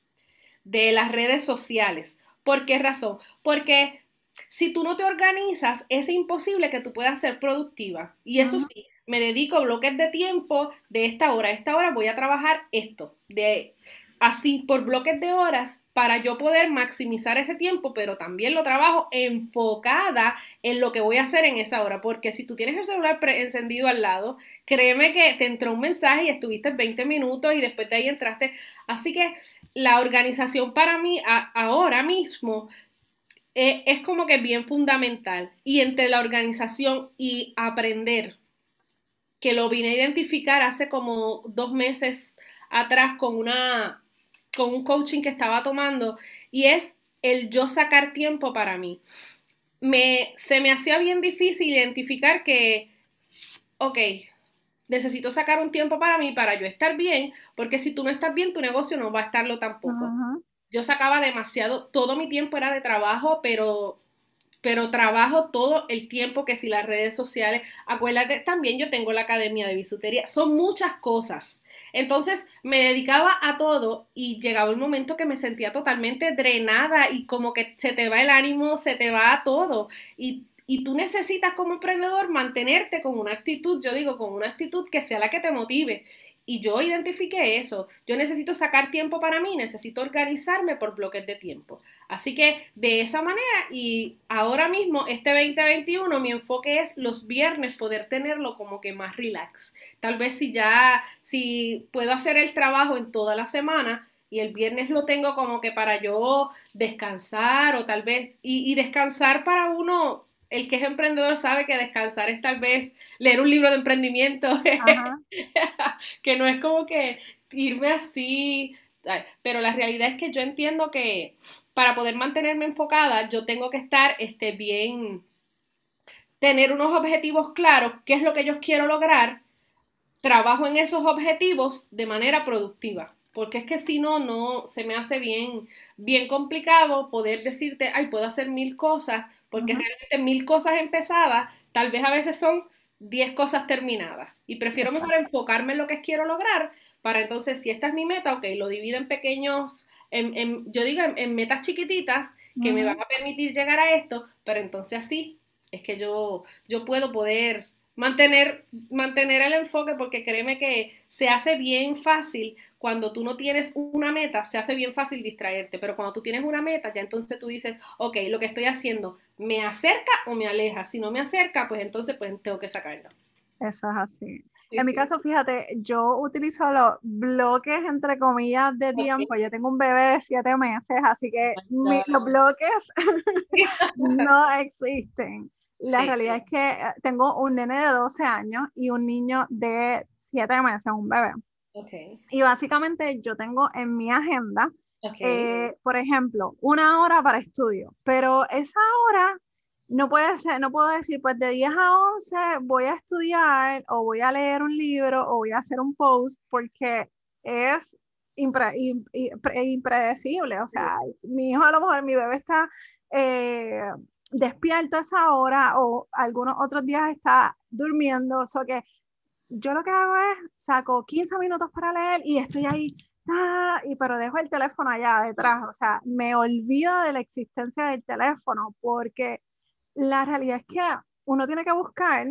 B: de las redes sociales. ¿Por qué razón? Porque si tú no te organizas, es imposible que tú puedas ser productiva. Y eso sí, me dedico a bloques de tiempo de esta hora a esta hora voy a trabajar esto, de así por bloques de horas para yo poder maximizar ese tiempo, pero también lo trabajo enfocada en lo que voy a hacer en esa hora, porque si tú tienes el celular encendido al lado, créeme que te entró un mensaje y estuviste 20 minutos y después de ahí entraste, así que la organización para mí ahora mismo eh, es como que bien fundamental. Y entre la organización y aprender, que lo vine a identificar hace como dos meses atrás con una con un coaching que estaba tomando y es el yo sacar tiempo para mí. Me, se me hacía bien difícil identificar que, ok, necesito sacar un tiempo para mí, para yo estar bien, porque si tú no estás bien, tu negocio no va a estarlo tampoco. Yo sacaba demasiado, todo mi tiempo era de trabajo, pero pero trabajo todo el tiempo que si las redes sociales, acuérdate, también yo tengo la academia de bisutería, son muchas cosas. Entonces me dedicaba a todo y llegaba un momento que me sentía totalmente drenada y como que se te va el ánimo, se te va todo. Y y tú necesitas como emprendedor mantenerte con una actitud, yo digo, con una actitud que sea la que te motive. Y yo identifiqué eso. Yo necesito sacar tiempo para mí, necesito organizarme por bloques de tiempo. Así que de esa manera y ahora mismo, este 2021, mi enfoque es los viernes poder tenerlo como que más relax. Tal vez si ya, si puedo hacer el trabajo en toda la semana, y el viernes lo tengo como que para yo descansar o tal vez, y, y descansar para uno el que es emprendedor sabe que descansar es tal vez leer un libro de emprendimiento, que no es como que irme así, pero la realidad es que yo entiendo que para poder mantenerme enfocada, yo tengo que estar este, bien, tener unos objetivos claros, qué es lo que yo quiero lograr, trabajo en esos objetivos de manera productiva, porque es que si no, no, se me hace bien, bien complicado poder decirte, ay, puedo hacer mil cosas, porque realmente mil cosas empezadas, tal vez a veces son diez cosas terminadas. Y prefiero mejor enfocarme en lo que quiero lograr para entonces, si esta es mi meta, ok, lo divido en pequeños, en, yo digo en, metas chiquititas que me van a permitir llegar a esto, pero entonces así es que yo, yo puedo poder mantener, mantener el enfoque porque créeme que se hace bien fácil cuando tú no tienes una meta, se hace bien fácil distraerte, pero cuando tú tienes una meta, ya entonces tú dices, ok, lo que estoy haciendo, ¿me acerca o me aleja? Si no me acerca, pues entonces pues tengo que sacarlo.
A: Eso es así. en mi caso, fíjate, yo utilizo los bloques, entre comillas, de tiempo. Yo tengo un bebé de siete meses, así que los bloques no existen. La realidad es que eh, tengo un nene de 12 años y un niño de siete meses, un bebé. Y básicamente yo tengo en mi agenda, eh, por ejemplo, una hora para estudio, pero esa hora no puede ser, no puedo decir, pues de 10 a 11 voy a estudiar o voy a leer un libro o voy a hacer un post porque es impredecible. O sea, mi hijo a lo mejor, mi bebé está eh, despierto a esa hora o algunos otros días está durmiendo, o sea que yo lo que hago es saco 15 minutos para leer y estoy ahí, ah, y pero dejo el teléfono allá detrás, o sea, me olvido de la existencia del teléfono porque la realidad es que uno tiene que buscar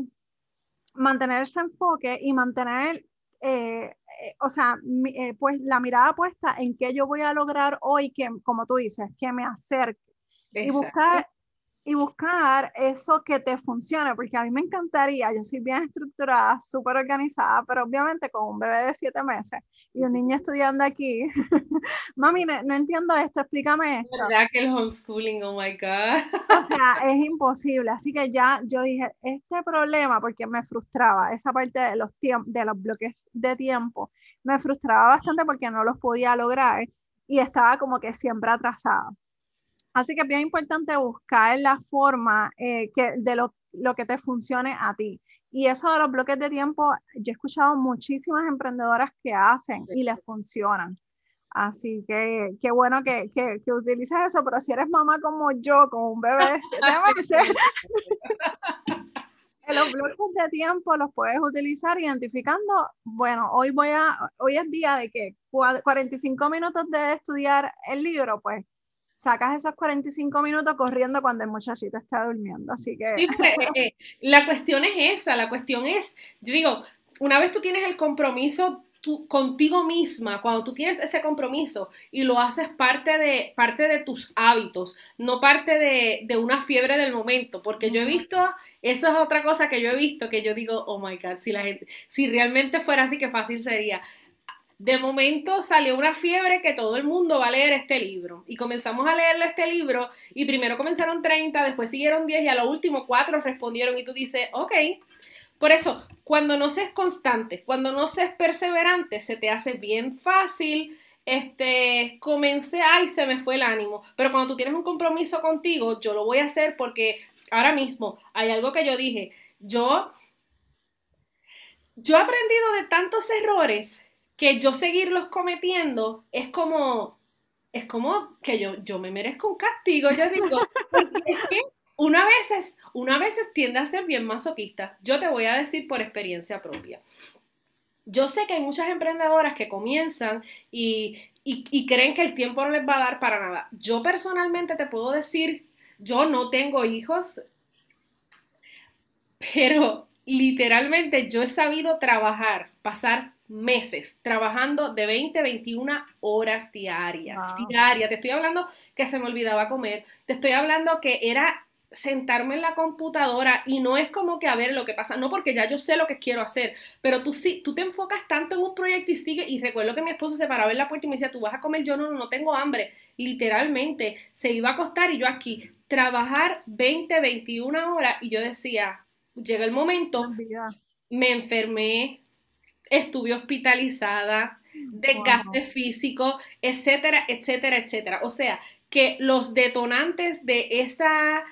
A: mantener ese enfoque y mantener, eh, eh, o sea, eh, pues la mirada puesta en qué yo voy a lograr hoy, que, como tú dices, que me acerque. Y buscar y buscar eso que te funcione, porque a mí me encantaría, yo soy bien estructurada, súper organizada, pero obviamente con un bebé de siete meses y un niño estudiando aquí, mami, no, entiendo esto, explícame esto.
B: ¿Verdad que el homeschooling, oh my God?
A: o sea, es imposible, así que ya yo dije, este problema, porque me frustraba, esa parte de los, de los bloques de tiempo, me frustraba bastante porque no los podía lograr y estaba como que siempre atrasada. Así que es bien importante buscar la forma eh, que, de lo, lo, que te funcione a ti. Y eso de los bloques de tiempo, yo he escuchado muchísimas emprendedoras que hacen y les funcionan. Así que qué bueno que, que, que, utilices eso, pero si eres mamá como yo, como un bebé de meses, los bloques de tiempo los puedes utilizar identificando, bueno, hoy voy a, hoy es día de que 45 minutos de estudiar el libro, pues sacas esos 45 minutos corriendo cuando el muchachito está durmiendo. Así que...
B: Pues, eh, eh, la cuestión es esa, la cuestión es, yo digo, una vez tú tienes el compromiso tú, contigo misma, cuando tú tienes ese compromiso y lo haces parte de, parte de tus hábitos, no parte de, de una fiebre del momento, porque yo he visto, eso es otra cosa que yo he visto, que yo digo, oh my God, si la gente, si realmente fuera así, qué fácil sería de momento salió una fiebre que todo el mundo va a leer este libro. Y comenzamos a leerle este libro y primero comenzaron 30, después siguieron 10 y a lo último 4 respondieron y tú dices, ok. Por eso, cuando no seas constante, cuando no seas perseverante, se te hace bien fácil este, comencé, ay, se me fue el ánimo. Pero cuando tú tienes un compromiso contigo, yo lo voy a hacer porque ahora mismo hay algo que yo dije, yo, yo he aprendido de tantos errores que yo seguirlos cometiendo es como, es como que yo, yo me merezco un castigo, yo digo, es que una vez, una vez tiende a ser bien masoquista. Yo te voy a decir por experiencia propia. Yo sé que hay muchas emprendedoras que comienzan y, y creen que el tiempo no les va a dar para nada. Yo personalmente te puedo decir, yo no tengo hijos, pero literalmente yo he sabido trabajar, pasar meses trabajando de 20 21 horas diarias. Diaria. Te estoy hablando que se me olvidaba comer. Te estoy hablando que era sentarme en la computadora y no es como que a ver lo que pasa, no porque ya yo sé lo que quiero hacer, pero tú sí, tú te enfocas tanto en un proyecto y sigue, y recuerdo que mi esposo se paraba en la puerta y me decía, tú vas a comer, yo no, no, no tengo hambre, literalmente, se iba a acostar y yo aquí, trabajar 20, 21 horas y yo decía, llega el momento, me enfermé, estuve hospitalizada, desgaste físico, etcétera, etcétera, etcétera. O sea, que los detonantes de esa,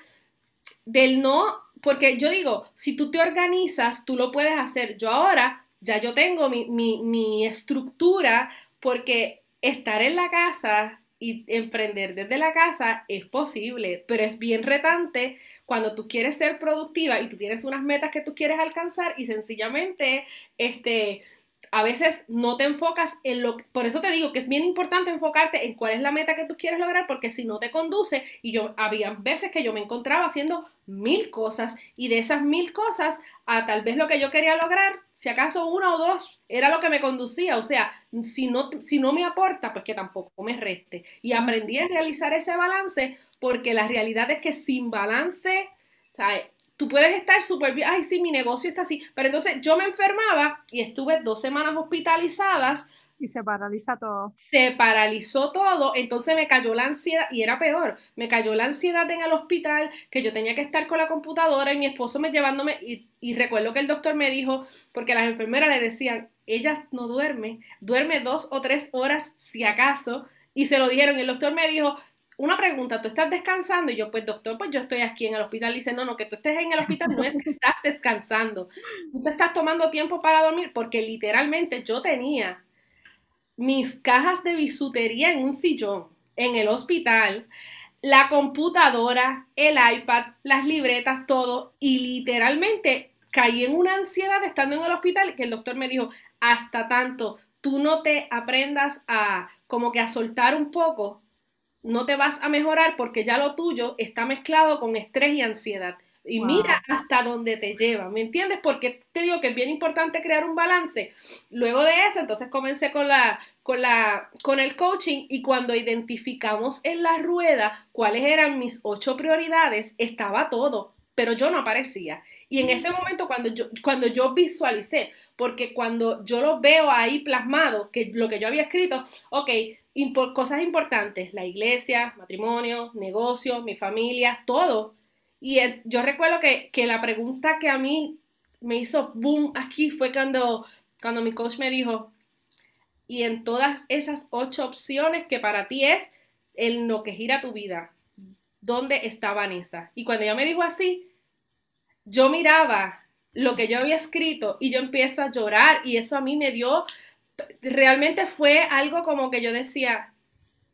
B: del no, porque yo digo, si tú te organizas, tú lo puedes hacer. Yo ahora, ya yo tengo mi, mi, mi estructura, porque estar en la casa y emprender desde la casa es posible, pero es bien retante cuando tú quieres ser productiva y tú tienes unas metas que tú quieres alcanzar y sencillamente, este, a veces no te enfocas en lo, por eso te digo que es bien importante enfocarte en cuál es la meta que tú quieres lograr, porque si no te conduce, y yo había veces que yo me encontraba haciendo mil cosas y de esas mil cosas a tal vez lo que yo quería lograr, si acaso una o dos era lo que me conducía, o sea, si no, si no me aporta, pues que tampoco me reste. Y aprendí a realizar ese balance porque la realidad es que sin balance, ¿sabes? Tú puedes estar súper bien, ay, sí, mi negocio está así, pero entonces yo me enfermaba y estuve dos semanas hospitalizadas.
A: Y se paraliza todo.
B: Se paralizó todo, entonces me cayó la ansiedad, y era peor, me cayó la ansiedad en el hospital, que yo tenía que estar con la computadora y mi esposo me llevándome, y, y recuerdo que el doctor me dijo, porque las enfermeras le decían, ella no duerme, duerme dos o tres horas si acaso, y se lo dijeron, y el doctor me dijo, una pregunta, ¿tú estás descansando? Y yo, pues doctor, pues yo estoy aquí en el hospital. Y dice, no, no, que tú estés en el hospital no es que estás descansando. Tú te estás tomando tiempo para dormir porque literalmente yo tenía mis cajas de bisutería en un sillón, en el hospital, la computadora, el iPad, las libretas, todo. Y literalmente caí en una ansiedad estando en el hospital que el doctor me dijo, hasta tanto tú no te aprendas a como que a soltar un poco, no te vas a mejorar porque ya lo tuyo está mezclado con estrés y ansiedad. Y mira hasta dónde te lleva, ¿me entiendes? Porque te digo que es bien importante crear un balance. Luego de eso, entonces comencé con la, con la, con el coaching y cuando identificamos en la rueda cuáles eran mis ocho prioridades, estaba todo, pero yo no aparecía. Y en ese momento cuando yo, cuando yo visualicé, porque cuando yo lo veo ahí plasmado, que lo que yo había escrito, ok, cosas importantes, la iglesia, matrimonio, negocio, mi familia, todo. Y yo recuerdo que, la pregunta que a mí me hizo boom aquí fue cuando, cuando mi coach me dijo, y en todas esas ocho opciones que para ti es el lo que gira tu vida, ¿dónde está Vanessa? Y cuando ella me dijo así, yo miraba lo que yo había escrito y yo empiezo a llorar y eso a mí me dio, realmente fue algo como que yo decía,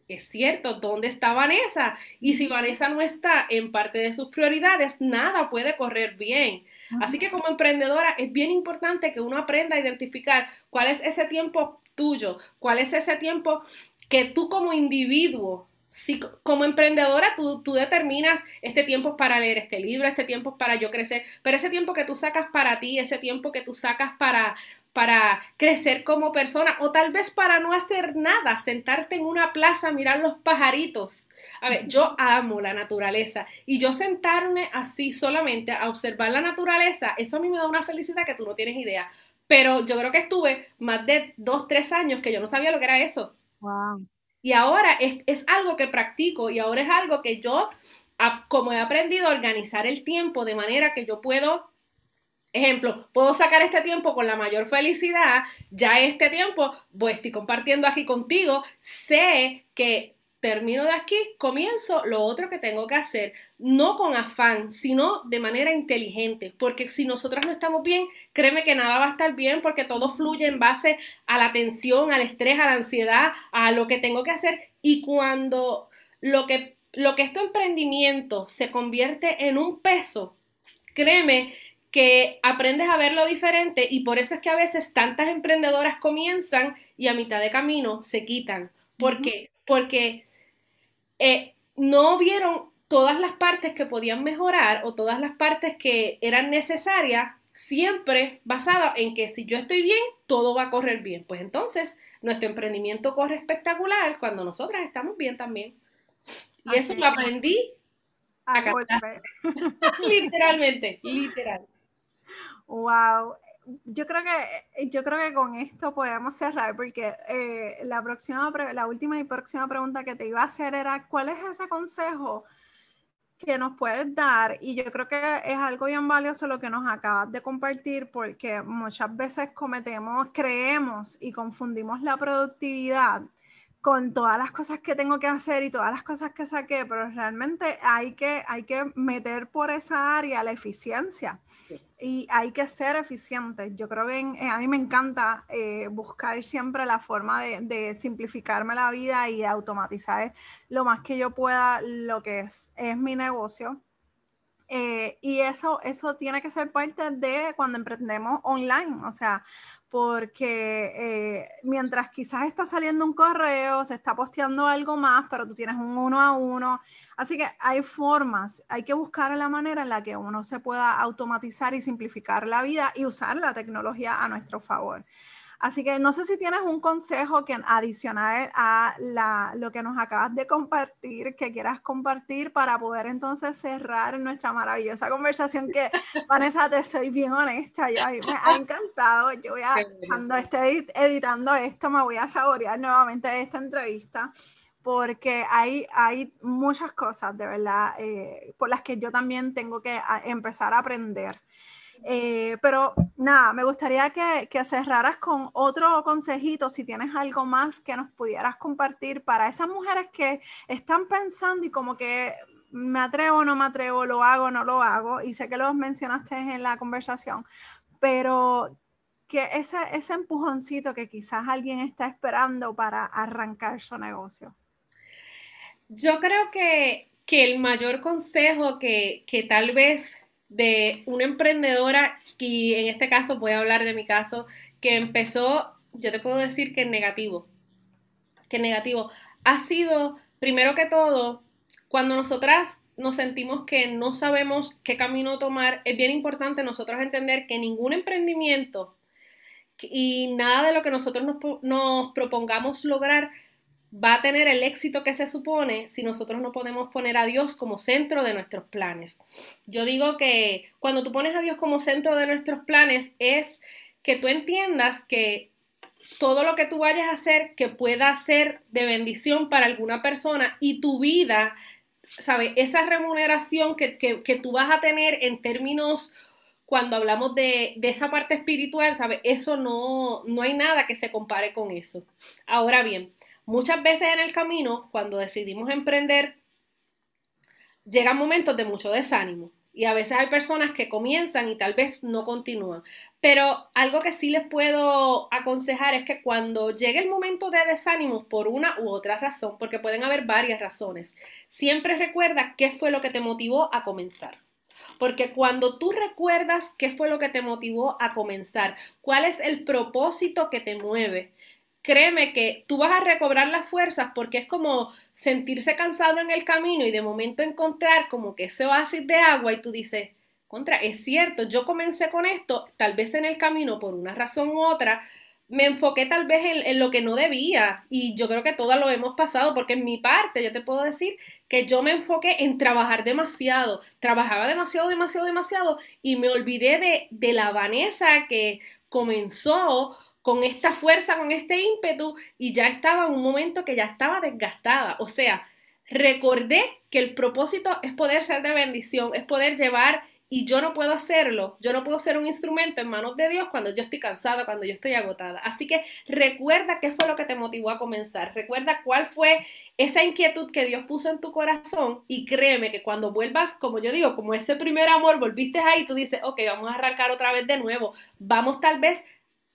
B: es cierto, ¿dónde está Vanessa? Y si Vanessa no está en parte de sus prioridades, nada puede correr bien. Así que como emprendedora es bien importante que uno aprenda a identificar cuál es ese tiempo tuyo, cuál es ese tiempo que tú como individuo si como emprendedora tú, tú, determinas este tiempo para leer este libro, este tiempo es para yo crecer, pero ese tiempo que tú sacas para ti, ese tiempo que tú sacas para, para crecer como persona o tal vez para no hacer nada, sentarte en una plaza, mirar los pajaritos. A ver, yo amo la naturaleza y yo sentarme así solamente a observar la naturaleza, eso a mí me da una felicidad que tú no tienes idea. Pero yo creo que estuve más de dos, tres años que yo no sabía lo que era eso. Wow. Y ahora es, algo que practico y ahora es algo que yo, como he aprendido a organizar el tiempo de manera que yo puedo Ejemplo, puedo sacar este tiempo con la mayor felicidad, ya este tiempo voy, estoy compartiendo aquí contigo, sé que termino de aquí, comienzo lo otro que tengo que hacer, no con afán, sino de manera inteligente, porque si nosotros no estamos bien, créeme que nada va a estar bien porque todo fluye en base a la tensión, al estrés, a la ansiedad, a lo que tengo que hacer y cuando lo que lo que este emprendimiento se convierte en un peso, créeme que aprendes a verlo diferente y por eso es que a veces tantas emprendedoras comienzan y a mitad de camino se quitan. ¿Por qué? Porque eh, no vieron todas las partes que podían mejorar o todas las partes que eran necesarias, siempre basada en que si yo estoy bien, todo va a correr bien. Pues entonces, nuestro emprendimiento corre espectacular cuando nosotras estamos bien también. Y eso lo aprendí a, a Literalmente, literal.
A: Wow, yo creo que yo creo que con esto podemos cerrar porque eh, la próxima la última y próxima pregunta que te iba a hacer era cuál es ese consejo que nos puedes dar y yo creo que es algo bien valioso lo que nos acabas de compartir porque muchas veces cometemos creemos y confundimos la productividad con todas las cosas que tengo que hacer y todas las cosas que saqué, pero realmente hay que, hay que meter por esa área la eficiencia y hay que ser eficiente. Yo creo que eh, a mí me encanta eh, buscar siempre la forma de, simplificarme la vida y automatizar lo más que yo pueda lo que es, es mi negocio. Eh, y eso, eso tiene que ser parte de cuando emprendemos online, o sea, porque eh, mientras quizás está saliendo un correo, se está posteando algo más, pero tú tienes un uno a uno. Así que hay formas, hay que buscar la manera en la que uno se pueda automatizar y simplificar la vida y usar la tecnología a nuestro favor. Así que no sé si tienes un consejo que adicional a lo que nos acabas de compartir, que quieras compartir para poder entonces cerrar nuestra maravillosa conversación que, Vanessa, te soy bien honesta, yo, me ha encantado. Yo voy a, cuando esté editando esto, me voy a saborear nuevamente esta entrevista porque hay, hay muchas cosas, de verdad, eh, por las que yo también tengo que empezar a aprender. Eh, pero nada, me gustaría que, que, cerraras con otro consejito, si tienes algo más que nos pudieras compartir para esas mujeres que están pensando y como que me atrevo, no me atrevo, lo hago, no lo hago, y sé que lo mencionaste en la conversación, pero que ese, ese empujoncito que quizás alguien está esperando para arrancar su negocio.
B: Yo creo que, que el mayor consejo que, que tal vez de una emprendedora, y en este caso voy a hablar de mi caso, que empezó, yo te puedo decir que negativo, que negativo, ha sido, primero que todo, cuando nosotras nos sentimos que no sabemos qué camino tomar, es bien importante nosotros entender que ningún emprendimiento y nada de lo que nosotros nos, propongamos lograr va a tener el éxito que se supone si nosotros no podemos poner a Dios como centro de nuestros planes. Yo digo que cuando tú pones a Dios como centro de nuestros planes es que tú entiendas que todo lo que tú vayas a hacer que pueda ser de bendición para alguna persona y tu vida ¿sabes? Esa remuneración que, tú vas a tener en términos cuando hablamos de, esa parte espiritual, ¿sabes? Eso no, no hay nada que se compare con eso. Ahora bien, muchas veces en el camino, cuando decidimos emprender, llegan momentos de mucho desánimo. Y a veces hay personas que comienzan y tal vez no continúan. Pero algo que sí les puedo aconsejar es que cuando llegue el momento de desánimo por una u otra razón, porque pueden haber varias razones, siempre recuerda qué fue lo que te motivó a comenzar. Porque cuando tú recuerdas qué fue lo que te motivó a comenzar, cuál es el propósito que te mueve, créeme que tú vas a recobrar las fuerzas porque es como sentirse cansado en el camino y de momento encontrar como que ese oasis de agua y tú dices, contra, es cierto, yo comencé con esto, tal vez en el camino, por una razón u otra, me enfoqué tal vez en, lo que no debía y yo creo que todas lo hemos pasado porque en mi parte yo te puedo decir que yo me enfoqué en trabajar demasiado, trabajaba demasiado, demasiado, demasiado y me olvidé de, de la Vanessa que comenzó con esta fuerza, con este ímpetu y ya estaba en un momento que ya estaba desgastada, o sea, recordé que el propósito es poder ser de bendición, es poder llevar y yo no puedo hacerlo, yo no puedo ser un instrumento en manos de Dios cuando yo estoy cansada, cuando yo estoy agotada. Así que recuerda qué fue lo que te motivó a comenzar, recuerda cuál fue esa inquietud que Dios puso en tu corazón y créeme que cuando vuelvas, como yo digo, como ese primer amor, volviste ahí, tú dices, ok, vamos a arrancar otra vez de nuevo, vamos tal vez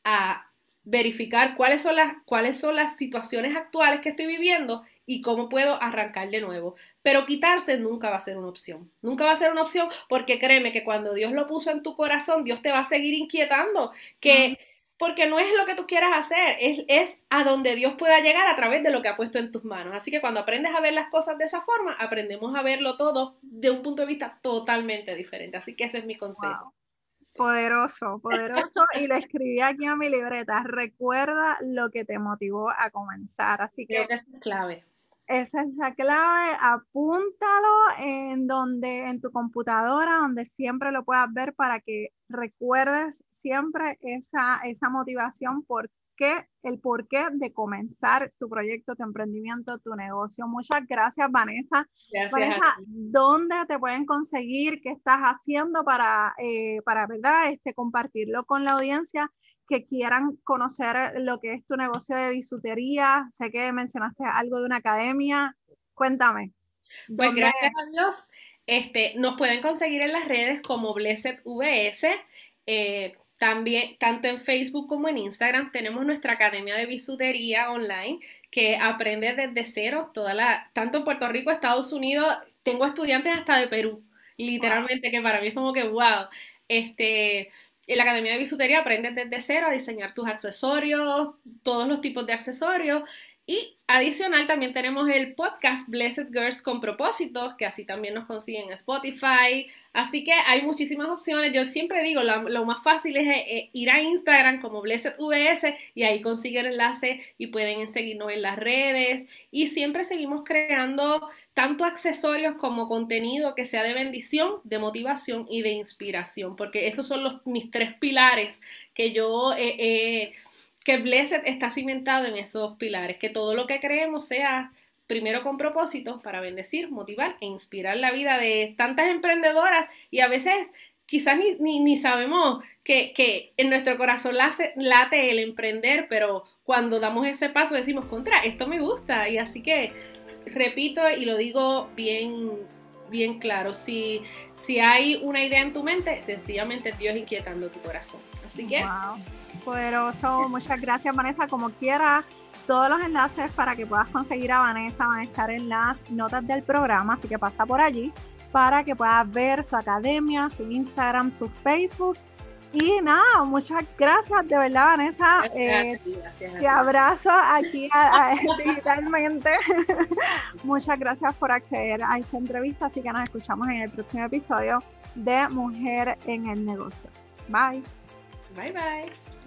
B: a verificar cuáles son las, cuáles son las situaciones actuales que estoy viviendo y cómo puedo arrancar de nuevo. Pero quitarse nunca va a ser una opción. Nunca va a ser una opción porque créeme que cuando Dios lo puso en tu corazón, Dios te va a seguir inquietando, que porque no es lo que tú quieras hacer, es, es a donde Dios pueda llegar a través de lo que ha puesto en tus manos. Así que cuando aprendes a ver las cosas de esa forma, aprendemos a verlo todo de un punto de vista totalmente diferente. Así que ese es mi consejo.
A: Poderoso, poderoso. y lo escribí aquí en mi libreta. Recuerda lo que te motivó a comenzar. Así que,
B: que es clave.
A: Esa es la clave, apúntalo en donde, en tu computadora, donde siempre lo puedas ver para que recuerdes siempre esa, esa motivación, por qué, el porqué de comenzar tu proyecto, tu emprendimiento, tu negocio. Muchas gracias, Vanessa.
B: Gracias.
A: Vanessa, ¿dónde te pueden conseguir? ¿Qué estás haciendo para, eh, para ¿verdad? Este, compartirlo con la audiencia? que quieran conocer lo que es tu negocio de bisutería. Sé que mencionaste algo de una academia. Cuéntame.
B: Pues gracias a Dios, este, nos pueden conseguir en las redes como Blessed VS. Eh, también, tanto en Facebook como en Instagram, tenemos nuestra academia de bisutería online que aprende desde cero, toda la, tanto en Puerto Rico, Estados Unidos, tengo estudiantes hasta de Perú, literalmente, que para mí es como que wow. Este, en la Academia de Bisutería aprendes desde cero a diseñar tus accesorios, todos los tipos de accesorios. Y adicional también tenemos el podcast Blessed Girls con propósitos, que así también nos consiguen en Spotify. Así que hay muchísimas opciones. Yo siempre digo, lo, más fácil es eh, ir a Instagram como Blessed VS y ahí consiguen el enlace y pueden seguirnos en las redes. Y siempre seguimos creando tanto accesorios como contenido que sea de bendición, de motivación y de inspiración, porque estos son los, mis tres pilares que yo, eh, eh, que Blessed está cimentado en esos pilares, que todo lo que creemos sea primero con propósito para bendecir, motivar e inspirar la vida de tantas emprendedoras y a veces quizás ni, ni, sabemos que, que, en nuestro corazón late, el emprender, pero cuando damos ese paso decimos, contra, esto me gusta y así que repito y lo digo bien, bien claro, si, si hay una idea en tu mente, sencillamente Dios inquietando tu corazón. Así que...
A: Poderoso. Muchas gracias, Vanessa. Como quiera, todos los enlaces para que puedas conseguir a Vanessa van a estar en las notas del programa, así que pasa por allí para que puedas ver su academia, su Instagram, su Facebook. Y nada, muchas gracias, de verdad, Vanessa.
B: Gracias, eh,
A: te abrazo aquí a, digitalmente. muchas gracias por acceder a esta entrevista, así que nos escuchamos en el próximo episodio de Mujer en el Negocio. Bye.
B: Bye, bye.